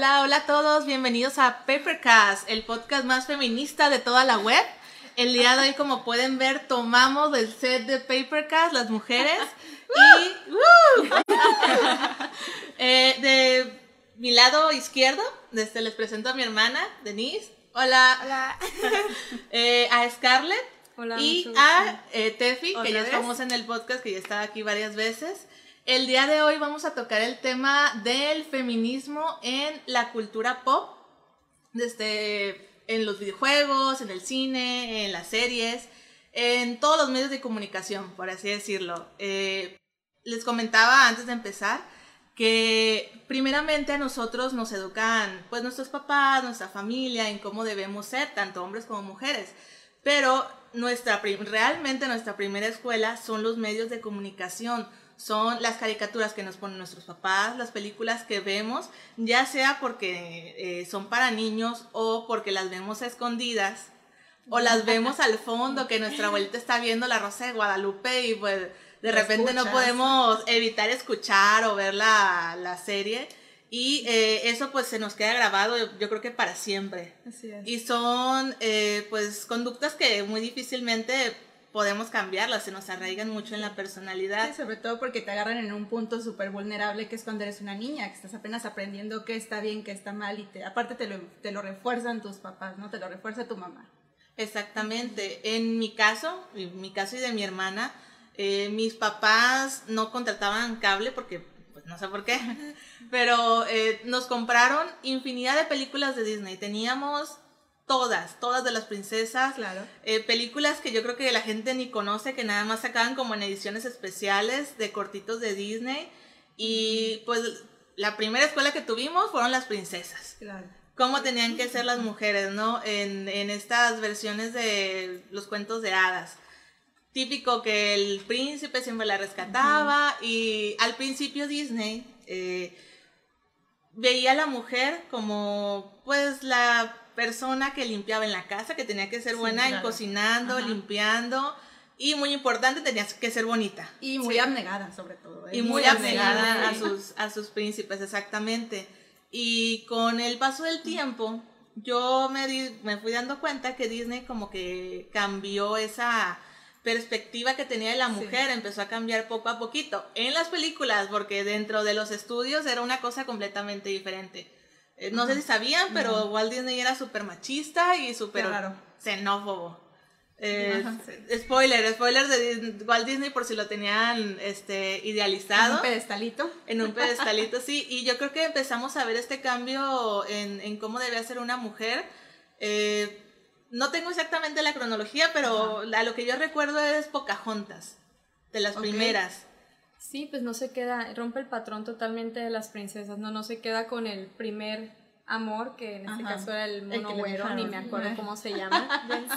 Hola, hola a todos, bienvenidos a Papercast, el podcast más feminista de toda la web. El día de hoy, como pueden ver, tomamos el set de Papercast, las mujeres, y eh, de mi lado izquierdo, desde les presento a mi hermana, Denise. Hola. Hola. Eh, a Scarlett. Hola, y a eh, Tefi, que ¿Otra ya estamos en el podcast, que ya está aquí varias veces. El día de hoy vamos a tocar el tema del feminismo en la cultura pop, desde en los videojuegos, en el cine, en las series, en todos los medios de comunicación, por así decirlo. Eh, les comentaba antes de empezar que primeramente a nosotros nos educan pues nuestros papás, nuestra familia en cómo debemos ser, tanto hombres como mujeres. Pero nuestra realmente nuestra primera escuela son los medios de comunicación, son las caricaturas que nos ponen nuestros papás, las películas que vemos, ya sea porque eh, son para niños o porque las vemos a escondidas o las vemos al fondo que nuestra abuelita está viendo la Rosa de Guadalupe y pues de repente no podemos evitar escuchar o ver la, la serie y eh, eso pues se nos queda grabado yo, yo creo que para siempre. Así es. Y son eh, pues conductas que muy difícilmente podemos cambiarlas, se nos arraigan mucho en la personalidad. Sí, sobre todo porque te agarran en un punto súper vulnerable que es cuando eres una niña, que estás apenas aprendiendo qué está bien, qué está mal y te, aparte te lo, te lo refuerzan tus papás, ¿no? Te lo refuerza tu mamá. Exactamente. En mi caso, en mi caso y de mi hermana, eh, mis papás no contrataban cable porque, pues no sé por qué, pero eh, nos compraron infinidad de películas de Disney. Teníamos todas, todas de las princesas. Claro. Eh, películas que yo creo que la gente ni conoce, que nada más sacaban como en ediciones especiales de cortitos de Disney. Y pues la primera escuela que tuvimos fueron las princesas Claro. cómo tenían que ser las mujeres, ¿no? En, en estas versiones de los cuentos de hadas. Típico que el príncipe siempre la rescataba y al principio Disney eh, veía a la mujer como pues la persona que limpiaba en la casa, que tenía que ser Sí, buena en claro. cocinando, Ajá. limpiando y muy importante, tenía que ser bonita. Y muy Sí. abnegada, sobre todo. ¿eh? Y muy Sí, abnegada a sí. sus, a sus príncipes, exactamente. Y con el paso del tiempo, yo me, di- me fui dando cuenta que Disney como que cambió esa perspectiva que tenía de la Sí. mujer, empezó a cambiar poco a poquito en las películas, porque dentro de los estudios era una cosa completamente diferente. Eh, No sé si sabían, pero Walt Disney era súper machista y súper xenófobo. Eh, spoiler, spoiler de Walt Disney por si lo tenían este, idealizado Un pedestalito. en un pedestalito, sí. Y yo creo que empezamos a ver este cambio en, en cómo debe ser una mujer. Eh, no tengo exactamente la cronología, pero a lo que yo recuerdo es Pocahontas, de las primeras. Sí, pues no se queda, rompe el patrón totalmente de las princesas, no, no se queda con el primer amor, que en este Ajá. caso era el mono güero, ni me acuerdo cómo se llama,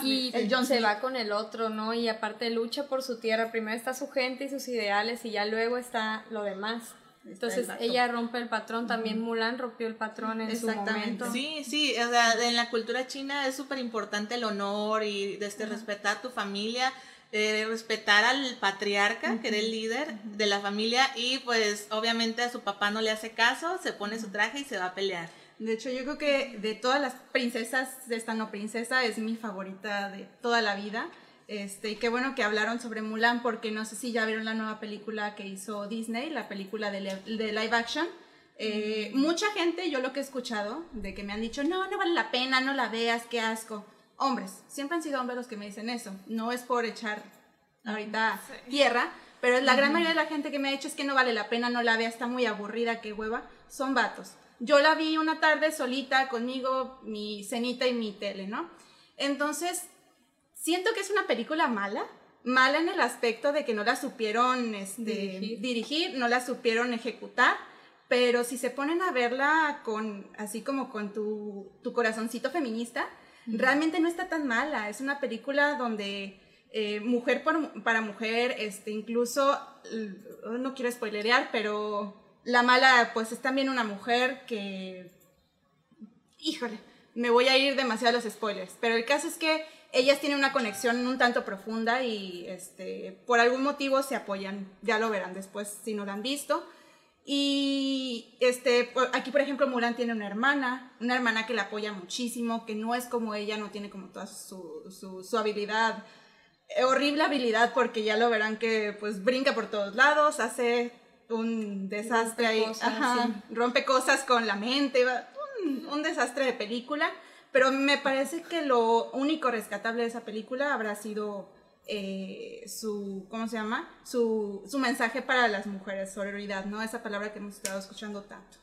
y El John se va con el otro, ¿no? Y aparte lucha por su tierra, primero está su gente y sus ideales, y ya luego está lo demás. Entonces ella rompe el patrón, también Mulan rompió el patrón en su Exactamente. momento. Sí, sí, o sea, en la cultura china es súper importante el honor y este, respetar a tu familia, eh, respetar al patriarca, que era el líder de la familia, y pues obviamente a su papá no le hace caso, se pone su traje y se va a pelear. De hecho, yo creo que de todas las princesas, de esta no princesa es mi favorita de toda la vida. Este, y qué bueno que hablaron sobre Mulan, porque no sé si ya vieron la nueva película que hizo Disney, la película de, de live action. Eh, Mucha gente, yo lo que he escuchado, de que me han dicho, no, no vale la pena, no la veas, qué asco. Hombres, siempre han sido hombres los que me dicen eso. No es por echar ahorita tierra, pero la gran mayoría de la gente que me ha dicho es que no vale la pena, no la veas, está muy aburrida, qué hueva, son vatos. Yo la vi una tarde solita conmigo, mi cenita y mi tele, ¿no? Entonces, siento que es una película mala, mala en el aspecto de que no la supieron este, Dirigir. dirigir, no la supieron ejecutar, pero si se ponen a verla con, así como con tu, tu corazoncito feminista, realmente no está tan mala. Es una película donde eh, mujer para mujer, este, incluso, no quiero spoilerear, pero la mala pues es también una mujer que, híjole, me voy a ir demasiado a los spoilers, pero el caso es que ellas tienen una conexión un tanto profunda y este, por algún motivo se apoyan, ya lo verán después si no la han visto. Y este, aquí, por ejemplo, Mulan tiene una hermana, una hermana que la apoya muchísimo, que no es como ella, no tiene como toda su, su, su habilidad, eh, horrible habilidad, porque ya lo verán que pues brinca por todos lados, hace un desastre ahí, rompe cosas con la mente, un, un desastre de película, pero me parece que lo único rescatable de esa película habrá sido eh, su, ¿cómo se llama? Su, su mensaje para las mujeres, sororidad, ¿no? Esa palabra que hemos estado escuchando tanto.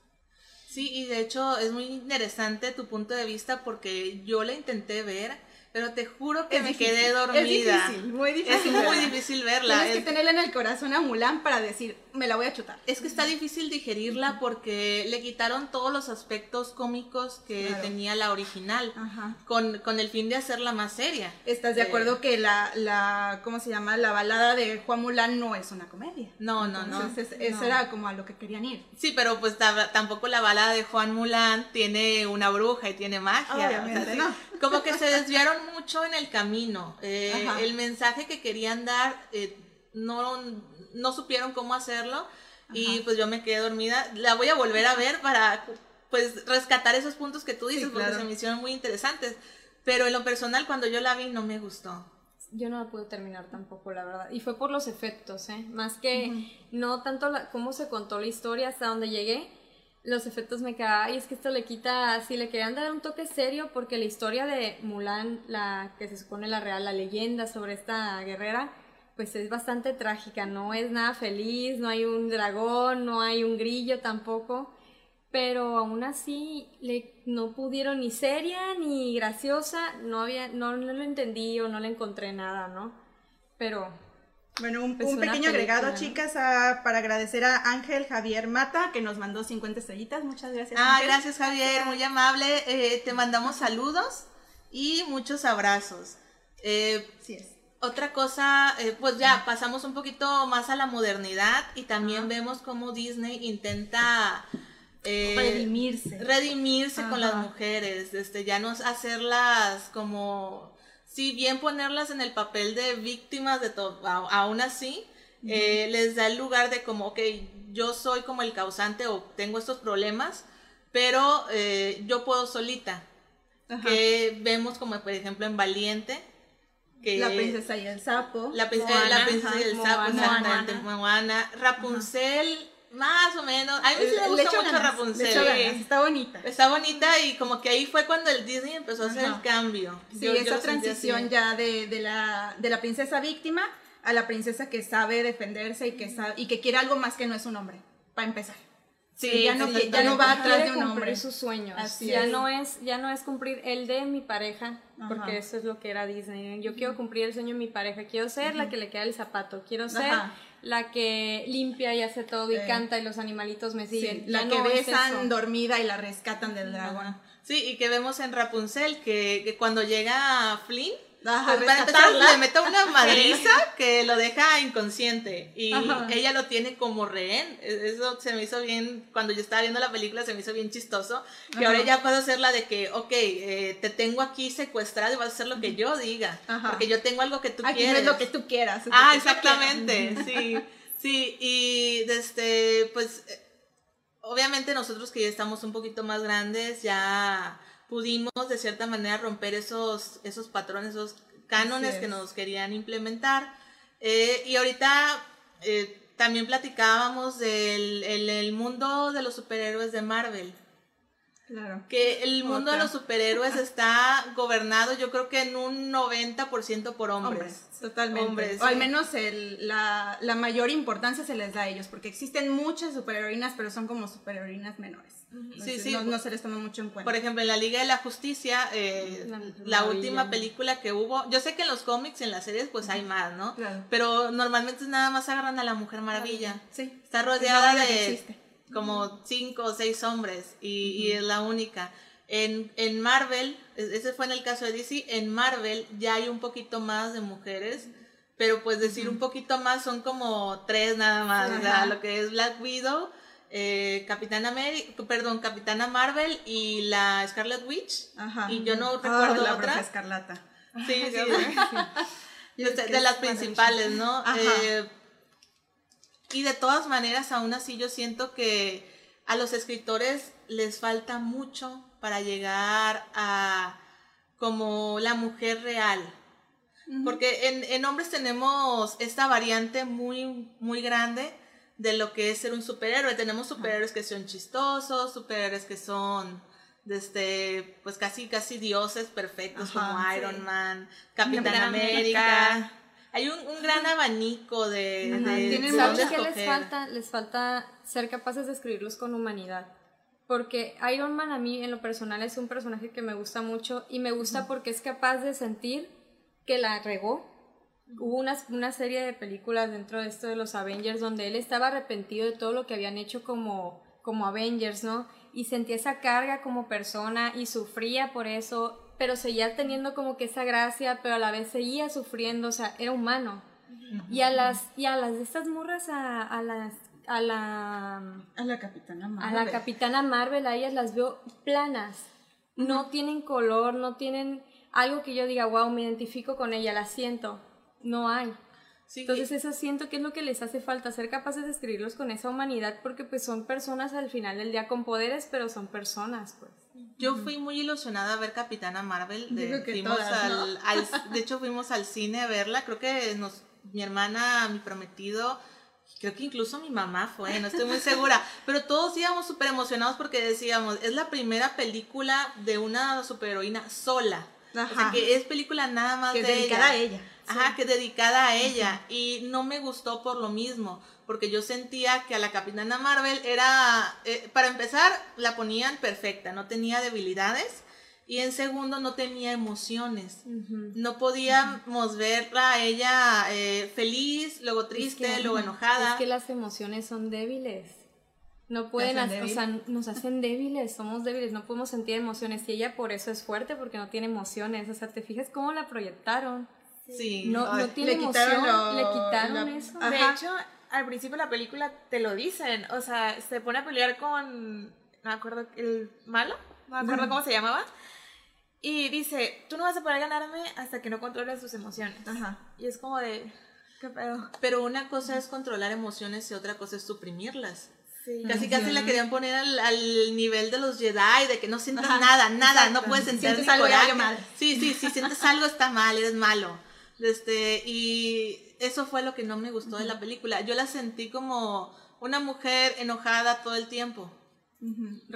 Sí, y de hecho es muy interesante tu punto de vista porque yo la intenté ver pero te juro que me quedé dormida. Es difícil, muy difícil. Es muy difícil verla. Tienes que tenerla en el corazón a Mulan para decir, me la voy a chutar. Es que está difícil digerirla porque le quitaron todos los aspectos cómicos que tenía la original, Con, con el fin de hacerla más seria. ¿Estás de acuerdo que la, la, ¿cómo se llama? La balada de Juan Mulan no es una comedia. No, no, no. Eso era como a lo que querían ir. Sí, pero pues tampoco la balada de Juan Mulan tiene una bruja y tiene magia. Obviamente, no. Como que se desviaron mucho en el camino. Eh, el mensaje que querían dar eh, no, no supieron cómo hacerlo y pues yo me quedé dormida. La voy a volver a ver para pues rescatar esos puntos que tú dices porque se me hicieron muy interesantes. Pero en lo personal cuando yo la vi no me gustó. Yo no la pude terminar tampoco, la verdad. Y fue por los efectos, ¿eh? Más que no tanto la, cómo se contó la historia hasta donde llegué los efectos me quedaban, y es que esto le quita, si le querían dar un toque serio, porque la historia de Mulan, la que se supone la real, la leyenda sobre esta guerrera, pues es bastante trágica, no es nada feliz, no hay un dragón, no hay un grillo tampoco, pero aún así le, no pudieron ni seria ni graciosa, no, había, no, no lo entendí o no le encontré nada, ¿no? Pero bueno, un, pequeño agregado, chicas, para agradecer a Ángel Javier Mata, que nos mandó 50 estrellitas. Muchas gracias. Ah, gracias, Javier, muy amable. Eh, te mandamos saludos y muchos abrazos. Eh, sí es. Otra cosa, eh, pues ya pasamos un poquito más a la modernidad y también vemos cómo Disney intenta redimirse, redimirse con las mujeres, este, ya no hacerlas como si bien ponerlas en el papel de víctimas de todo, aún así, eh, les da el lugar de como, ok, yo soy como el causante o tengo estos problemas, pero eh, yo puedo solita. Que vemos como por ejemplo en Valiente. Que la princesa y el sapo. La, princesa y el sapo, exactamente. Moana. Rapunzel más o menos. A mí sí me gusta mucho Rapunzel. está bonita. Está bonita y como que ahí fue cuando el Disney empezó a hacer el cambio. Sí, esa transición ya de, de, la, de la princesa víctima a la princesa que sabe defenderse y que, sabe, y que quiere algo más que no es un hombre, para empezar. Sí, ya no, ya no va atrás de un hombre. sus sueños. ya no es ya no es cumplir el de mi pareja, porque eso es lo que era Disney. Yo quiero cumplir el sueño de mi pareja, quiero ser la que le queda el zapato, quiero ser la que limpia y hace todo y canta y los animalitos me siguen. la que besan dormida y la rescatan del dragón. Sí, y que vemos en Rapunzel que, que cuando llega Flynn Ajá, pues, le mete una madriza que lo deja inconsciente y ella lo tiene como rehén. E, eso se me hizo bien, cuando yo estaba viendo la película se me hizo bien chistoso. Que ahora ya puedo hacer la de que, ok, eh, te tengo aquí secuestrado y vas a hacer lo que yo diga. Porque yo tengo algo que tú aquí quieres. No es lo que tú quieras. Ah, exactamente, sí. Sí, y desde, pues, eh, obviamente nosotros que ya estamos un poquito más grandes, ya pudimos de cierta manera romper esos, esos patrones, esos cánones que nos querían implementar. Eh, y ahorita eh, también platicábamos del el, mundo de los superhéroes de Marvel. Claro. Que el mundo de los superhéroes está gobernado, yo creo que en un 90% por hombres. totalmente. Hombres, o al menos el, la, la, mayor importancia se les da a ellos, porque existen muchas superheroínas, pero son como superheroínas menores. sí, sí. No, se les toma mucho en cuenta. Por ejemplo, en la Liga de la Justicia, eh, la, última película que hubo, yo sé que en los cómics, en las series, pues hay más, ¿no? Claro. Pero normalmente nada más agarran a la Mujer Maravilla. Sí. Está rodeada de como cinco o seis hombres y, es la única. En, en, Marvel, ese fue en el caso de DC, en Marvel ya hay un poquito más de mujeres, pero pues decir un poquito más son como tres nada más, lo que es Black Widow, eh, Capitana perdón, Capitana Marvel y la Scarlet Witch, y yo no recuerdo la otra. Escarlata. Sí, sí, de, las principales, ¿no? Eh, Y de todas maneras, aún así yo siento que a los escritores les falta mucho para llegar a como la mujer real. Porque en, en, hombres tenemos esta variante muy, muy grande de lo que es ser un superhéroe. Tenemos superhéroes que son chistosos, superhéroes que son desde pues casi casi dioses perfectos como Iron Man, Capitán América. Hay un, un, gran abanico de, de, ¿Sabes qué les falta? Les falta ser capaces de escribirlos con humanidad. Porque Iron Man a mí en lo personal es un personaje que me gusta mucho y me gusta porque es capaz de sentir que la regó. Hubo una, una serie de películas dentro de esto de los Avengers donde él estaba arrepentido de todo lo que habían hecho como, como Avengers, ¿no? Y sentía esa carga como persona y sufría por eso, pero seguía teniendo como que esa gracia, pero a la vez seguía sufriendo, o sea, era humano. Y a las, y a las de estas morras, a, a las a la a la capitana Marvel. A la capitana Marvel, a ellas las veo planas. No tienen color, no tienen algo que yo diga, wow, me identifico con ella, la siento. No hay. Entonces eso siento que es lo que les hace falta, ser capaces de escribirlos con esa humanidad, porque pues son personas al final del día con poderes, pero son personas, pues. Yo fui muy ilusionada a ver Capitana Marvel. De, fuimos al, de hecho, fuimos al cine a verla. Creo que nos, mi hermana, mi prometido, creo que incluso mi mamá fue, no estoy muy segura. pero todos íbamos súper emocionados porque decíamos, es la primera película de una superheroína sola. O sea, que es película nada más que dedicada a ella. Ajá, que dedicada a ella. Y no me gustó por lo mismo, porque yo sentía que a la Capitana Marvel era, eh, para empezar, la ponían perfecta, no tenía debilidades. Y en segundo, no tenía emociones. No podíamos verla a ella eh, feliz, luego triste, luego enojada. Es que las emociones son débiles. No pueden, o sea, nos hacen débiles, somos débiles, no podemos sentir emociones. Y ella por eso es fuerte, porque no tiene emociones. O sea, ¿te fijas cómo la proyectaron? Sí. No, no tiene emoción, le quitaron eso. De hecho, al principio de la película te lo dicen. O sea, se pone a pelear con, no me acuerdo, el malo, no me acuerdo cómo se llamaba. Y dice, tú no vas a poder ganarme hasta que no controles tus emociones. Ajá. Y es como de, ¿qué pedo? Pero una cosa es controlar emociones y otra cosa es suprimirlas. Casi casi la querían poner al, al, nivel de los Jedi, de que no sientas nada, nada, no puedes sentir sientes algo mal. Sí, sí, si sientes algo está mal, eres malo. Este, y eso fue lo que no me gustó de la película. Yo la sentí como una mujer enojada todo el tiempo.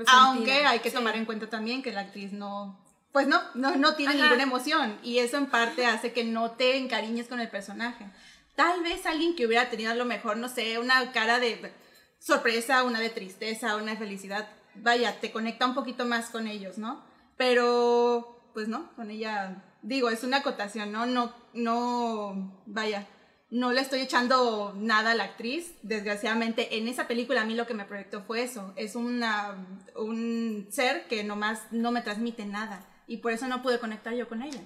Aunque hay que tomar en cuenta también que la actriz no, pues no, no, no tiene ninguna emoción y eso en parte hace que no te encariñes con el personaje. Tal vez alguien que hubiera tenido a lo mejor, no sé, una cara de sorpresa, una de tristeza, una de felicidad, vaya, te conecta un poquito más con ellos, ¿no? Pero, pues no, con ella, digo, es una acotación, ¿no? No, no, vaya, no le estoy echando nada a la actriz. Desgraciadamente, en esa película a mí lo que me proyectó fue eso. Es una, un ser que nomás no me transmite nada. Y por eso no pude conectar yo con ella.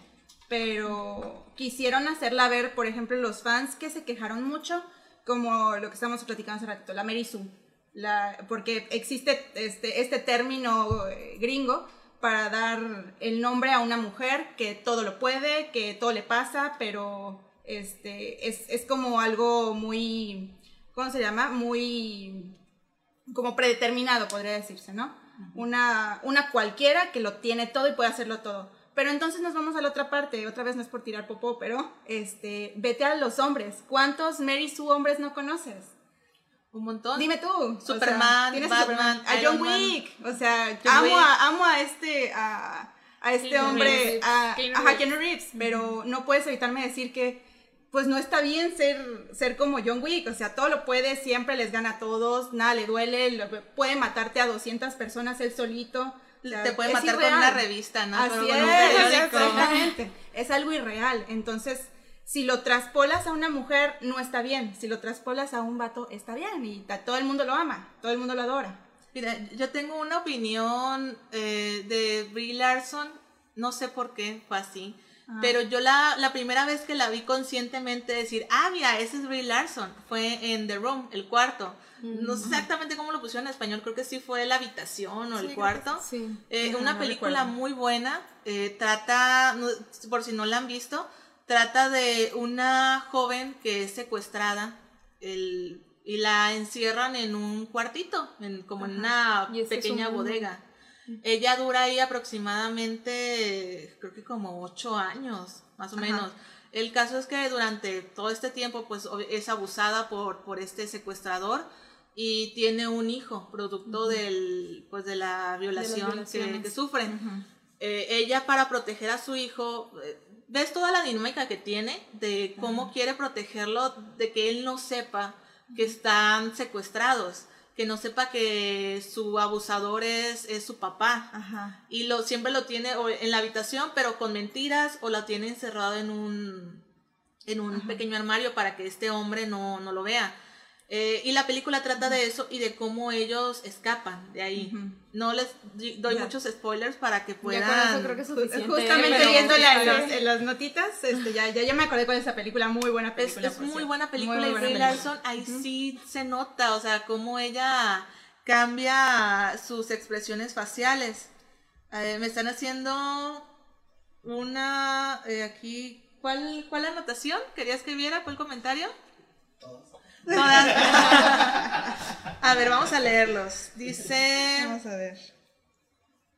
Pero quisieron hacerla ver, por ejemplo, los fans que se quejaron mucho como lo que estamos platicando hace ratito, la Mary Sue. La, porque existe este, este término eh, gringo para dar el nombre a una mujer que todo lo puede, que todo le pasa, pero este, es, es como algo muy, ¿cómo se llama? Muy como predeterminado, podría decirse, ¿no? Una, una cualquiera que lo tiene todo y puede hacerlo todo. Pero entonces nos vamos a la otra parte, otra vez no es por tirar popó, pero este, vete a los hombres. ¿Cuántos Mary Sue hombres no conoces? Un montón. Dime tú. Superman, Batman, a John Wick. O sea, amo, A, amo a este, a, a este hombre, a, a Keanu Reeves, pero no puedes evitarme decir que pues no está bien ser, ser como John Wick, o sea, todo lo puede, siempre les gana a todos, nada le duele, puede matarte a 200 personas él solito te puede matar con una revista, ¿no? Así es, exactamente. Es algo irreal. Entonces, si lo traspolas a una mujer, no está bien. Si lo traspolas a un vato, está bien. Y todo el mundo lo ama, todo el mundo lo adora. Mira, yo tengo una opinión eh, de Brie Larson, no sé por qué fue así. Ah. Pero yo la, la primera vez que la vi conscientemente decir, ah, mira, ese es Brie Larson, fue en The Room, el cuarto. No sé exactamente cómo lo pusieron en español, creo que sí fue La Habitación o El Cuarto. Sí. Eh, una película muy buena, eh, trata, por si no la han visto, trata de una joven que es secuestrada, el, y la encierran en un cuartito, en, como en una pequeña un bodega. Ella dura ahí aproximadamente, creo que como ocho años, más o Ajá. menos. El caso es que durante todo este tiempo, pues es abusada por, por este secuestrador y tiene un hijo, producto del, pues, de la violación que, que sufren. Eh, ella para proteger a su hijo, eh, ves toda la dinámica que tiene de cómo quiere protegerlo, de que él no sepa que están secuestrados, que no sepa que su abusador es, es su papá. Ajá. Y lo, siempre lo tiene o en la habitación, pero con mentiras, o la tiene encerrado en un, en un pequeño armario para que este hombre no, no lo vea. Eh, y la película trata de eso y de cómo ellos escapan de ahí. No les doy Ya. muchos spoilers para que Ya puedan... con eso creo que es suficiente. Justamente los- en las notitas, este, ya, ya, ya me acordé con esa película, muy buena Es, película. es por muy buena película Muy y Brie. Larson ahí sí se nota, o sea, cómo ella cambia sus expresiones faciales. Eh, me están haciendo una eh, aquí. ¿Cuál, ¿Cuál anotación? ¿Querías que viera? ¿Cuál comentario? Todas. a ver, vamos a leerlos. Dice. Vamos a ver.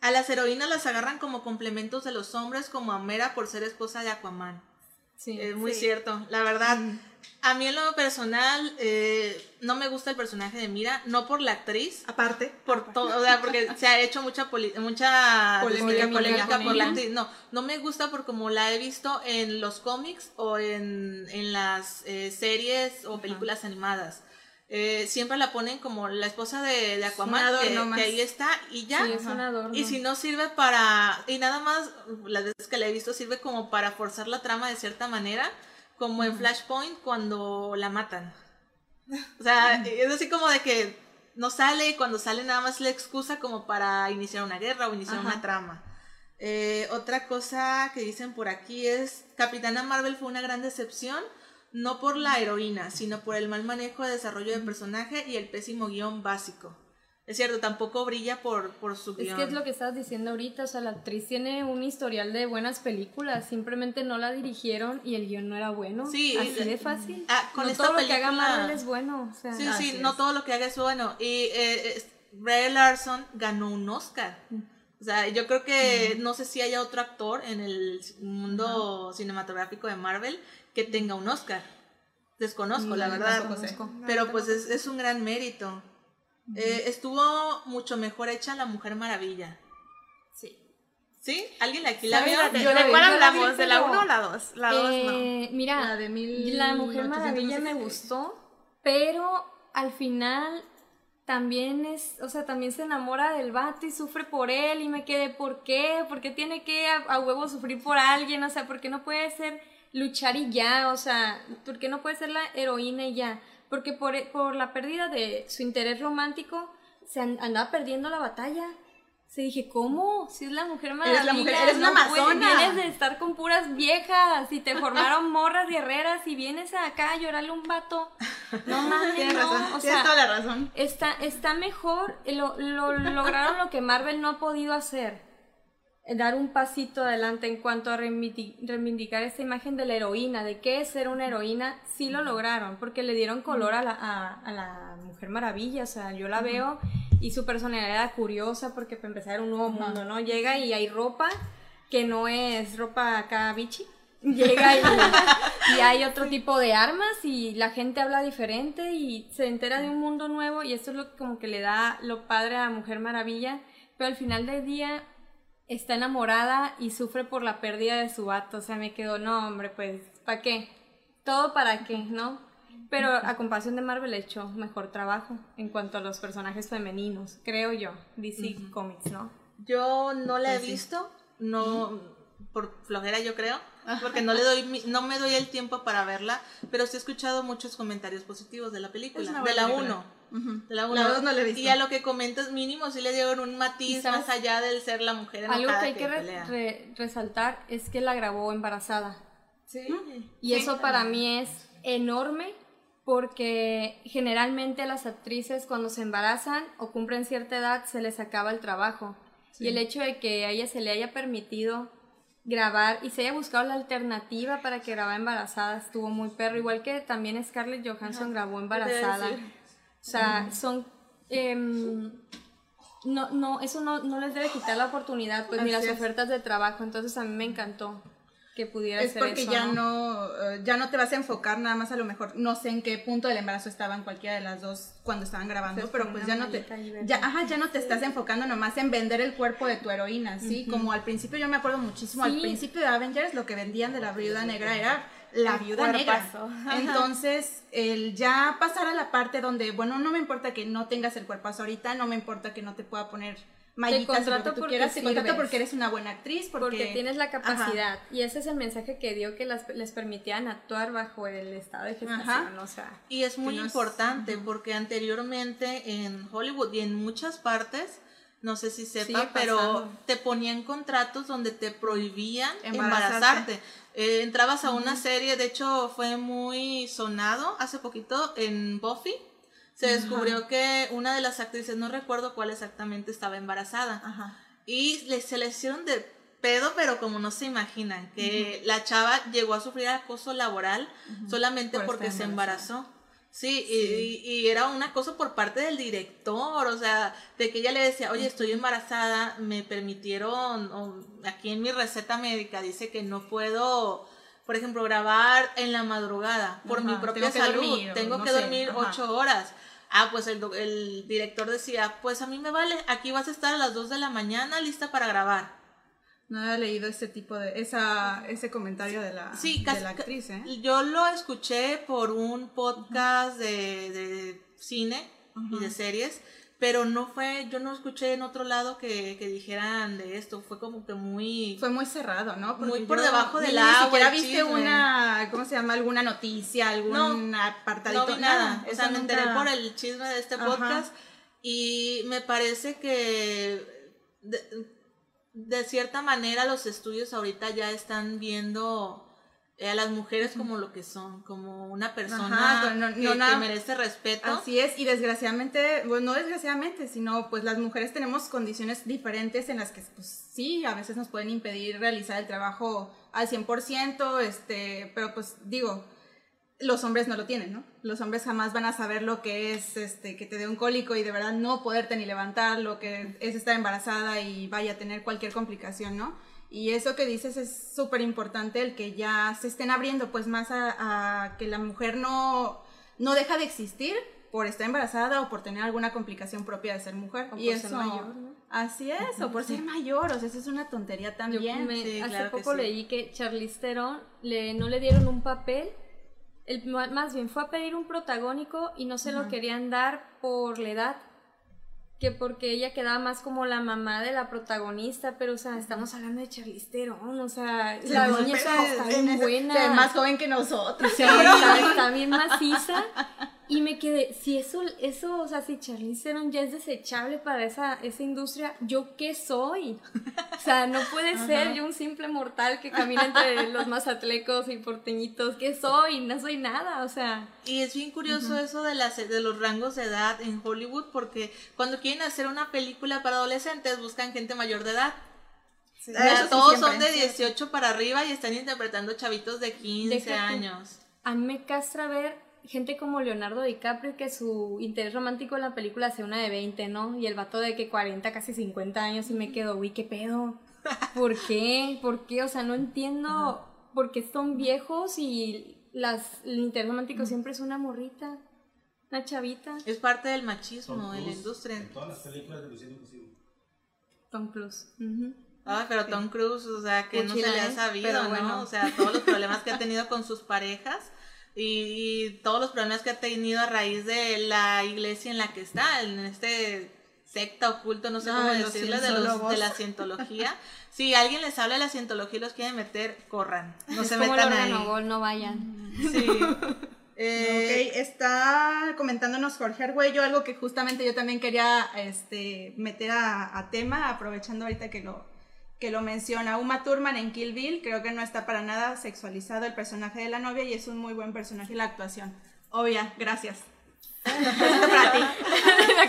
A las heroínas las agarran como complementos de los hombres, como a Mera por ser esposa de Aquaman. Sí. Es muy Sí. cierto, la verdad. A mí en lo personal eh, no me gusta el personaje de Mira, no por la actriz, Aparte. por todo, o sea, porque se ha hecho mucha poli- mucha Polémica este, polémica ella. por la actriz. No, no me gusta por como la he visto en los cómics o en, en las eh, series o películas animadas. Eh, siempre la ponen como la esposa de, de Aquaman, que ahí está y ya. Sí, es un adorno. Y si no sirve para. Y nada más, las veces que la he visto, sirve como para forzar la trama de cierta manera, como en Flashpoint cuando la matan. O sea, es así como de que no sale y cuando sale nada más la excusa como para iniciar una guerra o iniciar Ajá. una trama. Eh, otra cosa que dicen por aquí es: Capitana Marvel fue una gran decepción. No por la heroína, sino por el mal manejo de desarrollo de personaje y el pésimo guion básico. Es cierto, tampoco brilla por, por su Es guion. que es lo que estabas diciendo ahorita, o sea, la actriz tiene un historial de buenas películas, simplemente no la dirigieron y el guion no era bueno. Sí, así y- de fácil. Ah, con no esta todo lo que haga Marvel es bueno, o sea, Sí, sí, es. no todo lo que haga es bueno. Y eh, es- Brie Larson ganó un Oscar. O sea, yo creo que no sé si haya otro actor en el mundo cinematográfico de Marvel que tenga un Oscar. Desconozco, la No, verdad. sé. Pero pues es, es un gran mérito. Eh, estuvo mucho mejor hecha La Mujer Maravilla. sí. ¿Sí? ¿Alguien aquí la ¿Sabes vio? de, de cuál hablamos? ¿De la pero- 1 o la 2? La 2 no. Eh, Mira, La de mil La Mujer Maravilla no me gustó, pero al final también es, o sea, también se enamora del vato y sufre por él y me quedé, ¿por qué? ¿Por qué tiene que a, a huevo sufrir por alguien? O sea, ¿por qué no puede ser luchar y ya? O sea, ¿por qué no puede ser la heroína y ya? Porque por, por la pérdida de su interés romántico se an- andaba perdiendo la batalla. Se dije, ¿cómo? Si es la mujer maravilla. Eres la mujer- eres una no puedes- amazona. Vienes de estar con puras viejas y te formaron morras guerreras y vienes acá a llorarle un vato. No mames, Tienes no. razón, O tienes sea, toda la razón. está, está mejor, lo, lo- lograron lo que Marvel no ha podido hacer. Eh, Dar un pasito adelante en cuanto a reivindi- reivindicar esta imagen de la heroína, de qué es ser una heroína, sí lo lograron, porque le dieron color a la, a, a la Mujer Maravilla, o sea, yo la veo y su personalidad era curiosa porque para empezar era un nuevo mundo, ¿no? Llega y hay ropa que no es ropa acá bichi. Llega y, y hay otro tipo de armas y la gente habla diferente y se entera de un mundo nuevo y esto es lo que como que le da lo padre a Mujer Maravilla, pero al final del día está enamorada y sufre por la pérdida de su vato, o sea, me quedo, no, hombre, pues, ¿para qué? Todo para qué, ¿no? Pero a comparación de Marvel he hecho mejor trabajo en cuanto a los personajes femeninos, creo yo, DC Comics, ¿no? Yo no la he sí. visto, no por flojera yo creo, porque no le doy no me doy el tiempo para verla, pero sí he escuchado muchos comentarios positivos de la película, de la película. 1. La La 1. dos no la he visto. Y a lo que comentas mínimo sí le dieron un ¿Y matiz más allá del ser la mujer enojada Algo que hay que re- re- resaltar es que la grabó embarazada. Sí. Y Sí. eso para mí es enorme porque generalmente las actrices cuando se embarazan o cumplen cierta edad se les acaba el trabajo. Y el hecho de que a ella se le haya permitido grabar y se haya buscado la alternativa para que grabara embarazada estuvo muy perro. Igual que también Scarlett Johansson grabó embarazada. O sea, son... em, no, no, eso no, no les debe quitar la oportunidad, pues ni las es. ofertas de trabajo. Entonces a mí me encantó que pudiera Es ser porque eso, ya no, eh, ya no te vas a enfocar nada más a lo mejor, no sé en qué punto del embarazo estaban cualquiera de las dos cuando estaban grabando, pero pues ya no te, ya, ajá, ya no te estás enfocando nomás en vender el cuerpo de tu heroína, ¿sí? Como al principio yo me acuerdo muchísimo, al principio de Avengers lo que vendían de la viuda negra era la viuda negra. Entonces, el ya pasar a la parte donde, bueno, no me importa que no tengas el cuerpazo ahorita, no me importa que no te pueda poner mallitas y lo que tú porque quieras, te contrato porque eres una buena actriz, porque, Porque tienes la Ajá. capacidad. Y ese es el mensaje que dio que las, les permitían actuar bajo el estado de gestación. O sea, Y es muy importante porque anteriormente en Hollywood y en muchas partes, no sé si sepa, pero te ponían contratos donde te prohibían Embarazarte. embarazarte. Eh, entrabas a una serie, de hecho fue muy sonado hace poquito en Buffy. Se descubrió que una de las actrices, no recuerdo cuál exactamente, estaba embarazada. Ajá. Y le, se le hicieron de pedo, pero como no se imaginan, que la chava llegó a sufrir acoso laboral solamente Por porque se embarazó. Sí, y- Y, y era un acoso por parte del director, o sea, de que ella le decía, oye, estoy embarazada, me permitieron, o aquí en mi receta médica dice que no puedo, por ejemplo, grabar en la madrugada por Ajá, mi propia tengo salud, dormir, tengo no que sé, dormir ajá. ocho horas. Ah, pues el, el director decía, pues a mí me vale, aquí vas a estar a las 2 de la mañana lista para grabar. No había leído ese tipo de, esa, ese comentario de la, Sí, de casi, la actriz, ¿eh? Yo lo escuché por un podcast de, de cine y de series, pero no fue, yo no escuché en otro lado que, que dijeran de esto, fue como que muy... Fue muy cerrado, ¿no? Porque Muy por yo debajo del ni agua, siquiera el viste chisme. una, ¿cómo se llama? Alguna noticia, algún apartadito, no vi nada, o Eso sea, me enteré por el chisme de este Ajá. podcast y me parece que de, de cierta manera los estudios ahorita ya están viendo eh, a las mujeres como lo que son, como una persona Ajá, no- no que, que merece respeto. Así es, y desgraciadamente, bueno, no desgraciadamente, sino pues las mujeres tenemos condiciones diferentes en las que pues sí, a veces nos pueden impedir realizar el trabajo al 100%, este, pero pues digo, los hombres no lo tienen, ¿no? Los hombres jamás van a saber lo que es este que te dé un cólico y de verdad no poderte ni levantar, lo que es estar embarazada y vaya a tener cualquier complicación, ¿no? Y eso que dices es súper importante, el que ya se estén abriendo pues más a, a que la mujer no, no deja de existir por estar embarazada o por tener alguna complicación propia de ser mujer. O y por eso, ser mayor, ¿no? Así es, o por ser mayor, o sea, eso es una tontería yo también. me- sí, hace claro que poco sí. leí que Charlize Theron le, no le dieron un papel, el, más bien fue a pedir un protagónico y no se lo querían dar por la edad. Que porque ella quedaba más como la mamá de la protagonista, pero o sea, estamos hablando de Charlize Theron, o sea, la doña está, está en bien buena. se ve más joven que nosotros. Sí, está, está bien maciza. Y me quedé, si eso, eso, o sea, si Charlize Theron ya es desechable para esa, esa industria, ¿yo qué soy? O sea, no puede ser yo un simple mortal que camina entre los mazatlecos y porteñitos. ¿Qué soy? No soy nada, o sea. Y es bien curioso eso de, las, de los rangos de edad en Hollywood, porque cuando quieren hacer una película para adolescentes buscan gente mayor de edad. Sí, sí todos siempre. son de 18 para arriba y están interpretando chavitos de 15 Deja años. A mí me castra ver gente como Leonardo DiCaprio que su interés romántico en la película sea una de 20, ¿no? Y el vato de que 40, casi 50 años y me quedo, uy, ¿qué pedo? ¿Por qué? ¿Por qué? O sea, no entiendo por qué son viejos y las, el interés romántico siempre es una morrita, una chavita. Es parte del machismo en la industria. En todas las películas de Misión Imposible. Tom Cruise. Ah, pero Tom Cruise, o sea, que no se le ha ¿eh? sabido, Pero ¿no? bueno. O sea, todos los problemas que ha tenido con sus parejas y, y todos los problemas que ha tenido a raíz de la iglesia en la que está, en este secta oculto, no sé cómo de los decirle, de, los, de la cientología. Si alguien les habla de la cientología y los quiere meter, corran, no es se como metan ahí. Organogol, no vayan. Sí. Eh, Ok, está comentándonos Jorge Argüello, algo que justamente yo también quería este, meter a, a tema, aprovechando ahorita que lo, que lo menciona. Uma Thurman en Kill Bill, creo que no está para nada sexualizado el personaje de la novia y es un muy buen personaje la actuación. Obvia, gracias. Para ti.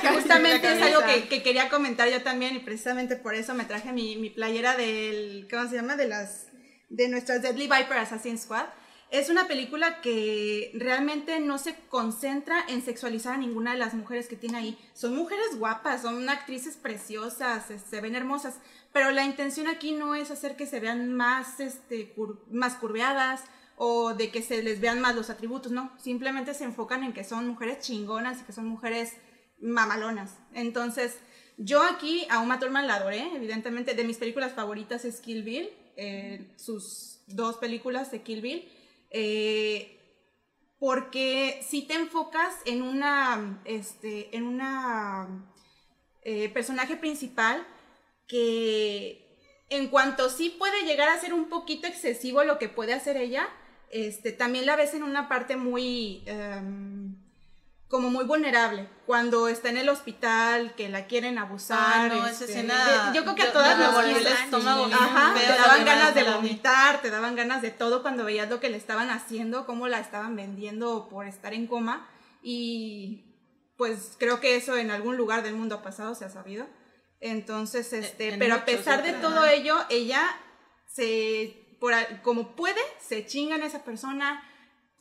Justamente es algo que, que quería comentar yo también y precisamente por eso me traje mi, mi playera del, ¿cómo se llama? De las, de nuestras Deadly Viper Assassin's Squad. Es una película que realmente no se concentra en sexualizar a ninguna de las mujeres que tiene ahí. Son mujeres guapas, son actrices preciosas, se ven hermosas, pero la intención aquí no es hacer que se vean más, este, más curveadas o de que se les vean más los atributos, no, simplemente se enfocan en que son mujeres chingonas y que son mujeres mamalonas. Entonces, yo aquí a Uma Thurman la adoré, evidentemente, de mis películas favoritas es Kill Bill, eh, sus dos películas de Kill Bill, eh, porque si te enfocas en una, este, en una eh, personaje principal que en cuanto sí puede llegar a ser un poquito excesivo lo que puede hacer ella, este, también la ves en una parte muy, em, como muy vulnerable, cuando está en el hospital, que la quieren abusar. Ah, no, esa este, escena. de- yo creo que a yo- todas me nos te daban ganas de vomitar, te daban ganas de todo cuando veías lo que le estaban haciendo, cómo la estaban vendiendo por estar en coma. Y pues creo que eso en algún lugar del mundo ha pasado, se ha sabido. Entonces, este, en pero a pesar de todo ello, ella se, por, a- como puede, se chinga en esa persona,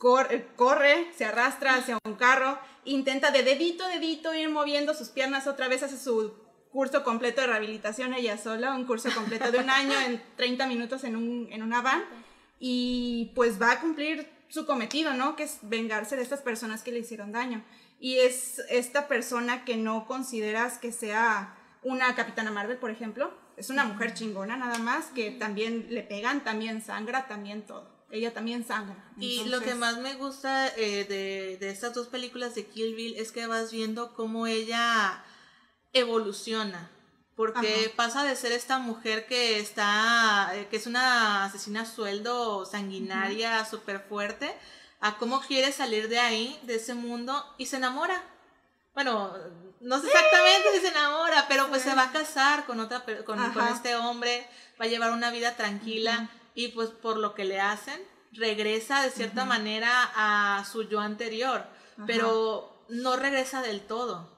cor- corre, se arrastra hacia un carro, intenta de dedito a dedito ir moviendo sus piernas otra vez, hace su curso completo de rehabilitación ella sola, un curso completo de un año en 30 minutos en, un, en una van, y pues va a cumplir su cometido, ¿no? Que es vengarse de estas personas que le hicieron daño. Y es esta persona que no consideras que sea una Capitana Marvel, por ejemplo. Es una mujer chingona nada más, que también le pegan, también sangra, también todo. Ella también sangra. Y lo que más me gusta eh, de, de estas dos películas de Kill Bill es que vas viendo cómo ella evoluciona. Porque Ajá. pasa de ser esta mujer que está, eh, que es una asesina a sueldo sanguinaria, súper fuerte, a cómo quiere salir de ahí, de ese mundo, y se enamora. Bueno, no sé exactamente si se enamora, pero pues se va a casar con otra con, este hombre, va a llevar una vida tranquila y pues por lo que le hacen, regresa de cierta manera a su yo anterior, pero no regresa del todo,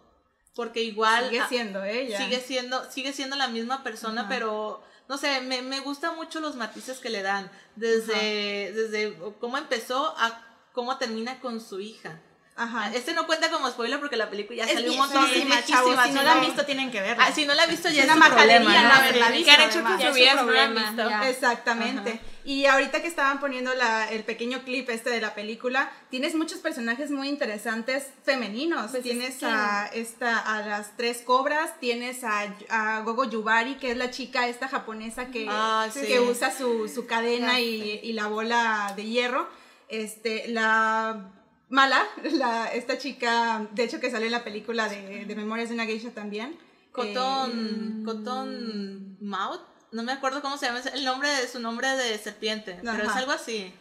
porque igual sigue siendo ella. sigue siendo sigue siendo la misma persona, Ajá. pero no sé, me, me gustan mucho los matices que le dan, desde, desde cómo empezó a cómo termina con su hija. Ajá. Este no cuenta como spoiler porque la película ya Es salió un montón. chavos. Si no la han visto, tienen que verla. Ah, si no la he visto ya Es una su problema, majadería ¿no? no haberla visto. ¿Qué han hecho Ya su No lo han visto. ya. Exactamente. Y ahorita que estaban poniendo la- el pequeño clip este de la película, tienes muchos personajes muy interesantes femeninos. Pues es tienes que- a esta a las tres cobras, tienes a, a Gogo Yubari, que es la chica esta japonesa que, Ah, sí. que usa su, su cadena y, y la bola de hierro. Este, la mala, la, esta chica, de hecho que sale en la película de, de Memorias de una Geisha también. Cotton, Cotton Mouth, no me acuerdo cómo se llama el nombre de su nombre de serpiente, pero es algo así.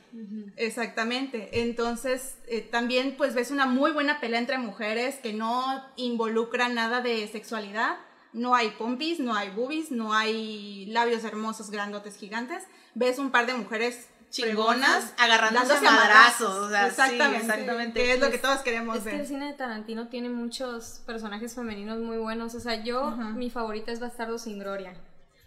Exactamente. Entonces, eh, también pues ves una muy buena pelea entre mujeres que no involucra nada de sexualidad. No hay pompis, no hay boobies, no hay labios hermosos, grandotes, gigantes. Ves un par de mujeres Chingonas, agarrándose dándose a madrazos, o sea, sí, exactamente, exactamente. Que es lo que todos queremos Es que ver. el cine de Tarantino tiene muchos personajes femeninos muy buenos. O sea, yo, mi favorita es Bastardo sin Gloria.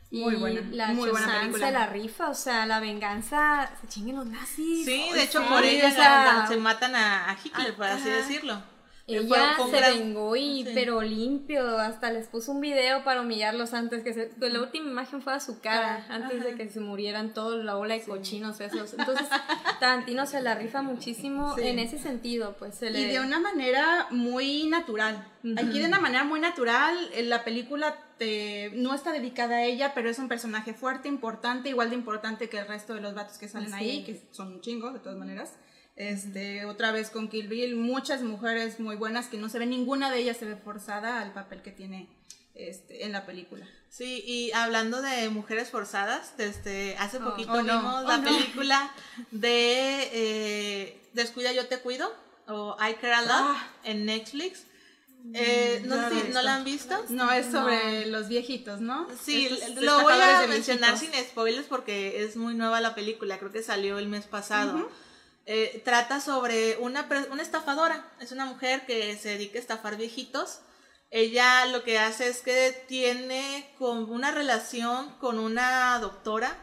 Y Muy buena, la muy buena Chuzan película. se la rifa, o sea, la venganza, se chinguen los nazis. Sí, de hecho por ella o sea, la- se matan a, a Hitler, por así Ajá. decirlo. Ella Fue- fue un se gran- vengó y sí. pero limpio, hasta les puso un video para humillarlos antes que se, pues, la última imagen fue a su cara, antes de que se murieran todos la ola de cochinos esos. Entonces, Tarantino se la rifa muchísimo Sí. en ese sentido, pues se le Y de una manera muy natural. Aquí de una manera muy natural, la película te- no está dedicada a ella, pero es un personaje fuerte, importante, igual de importante que el resto de los vatos que salen ahí, que son un chingo de todas maneras. Este, otra vez con Kill Bill, muchas mujeres muy buenas que no se ve, ninguna de ellas se ve forzada al papel que tiene este, en la película. Sí, y hablando de mujeres forzadas, desde hace Oh. poquito Oh, no. vimos Oh, la no. película de eh, Descuida yo te cuido o I Care a Lot Ah. en Netflix. Eh, no, no si- ¿no la han visto? No, es sobre los viejitos, ¿no? Sí, Estos lo voy a mencionar sin spoilers porque es muy nueva la película, creo que salió el mes pasado. Eh, trata sobre una, una estafadora, es una mujer que se dedica a estafar viejitos. Ella lo que hace es que tiene con una relación con una doctora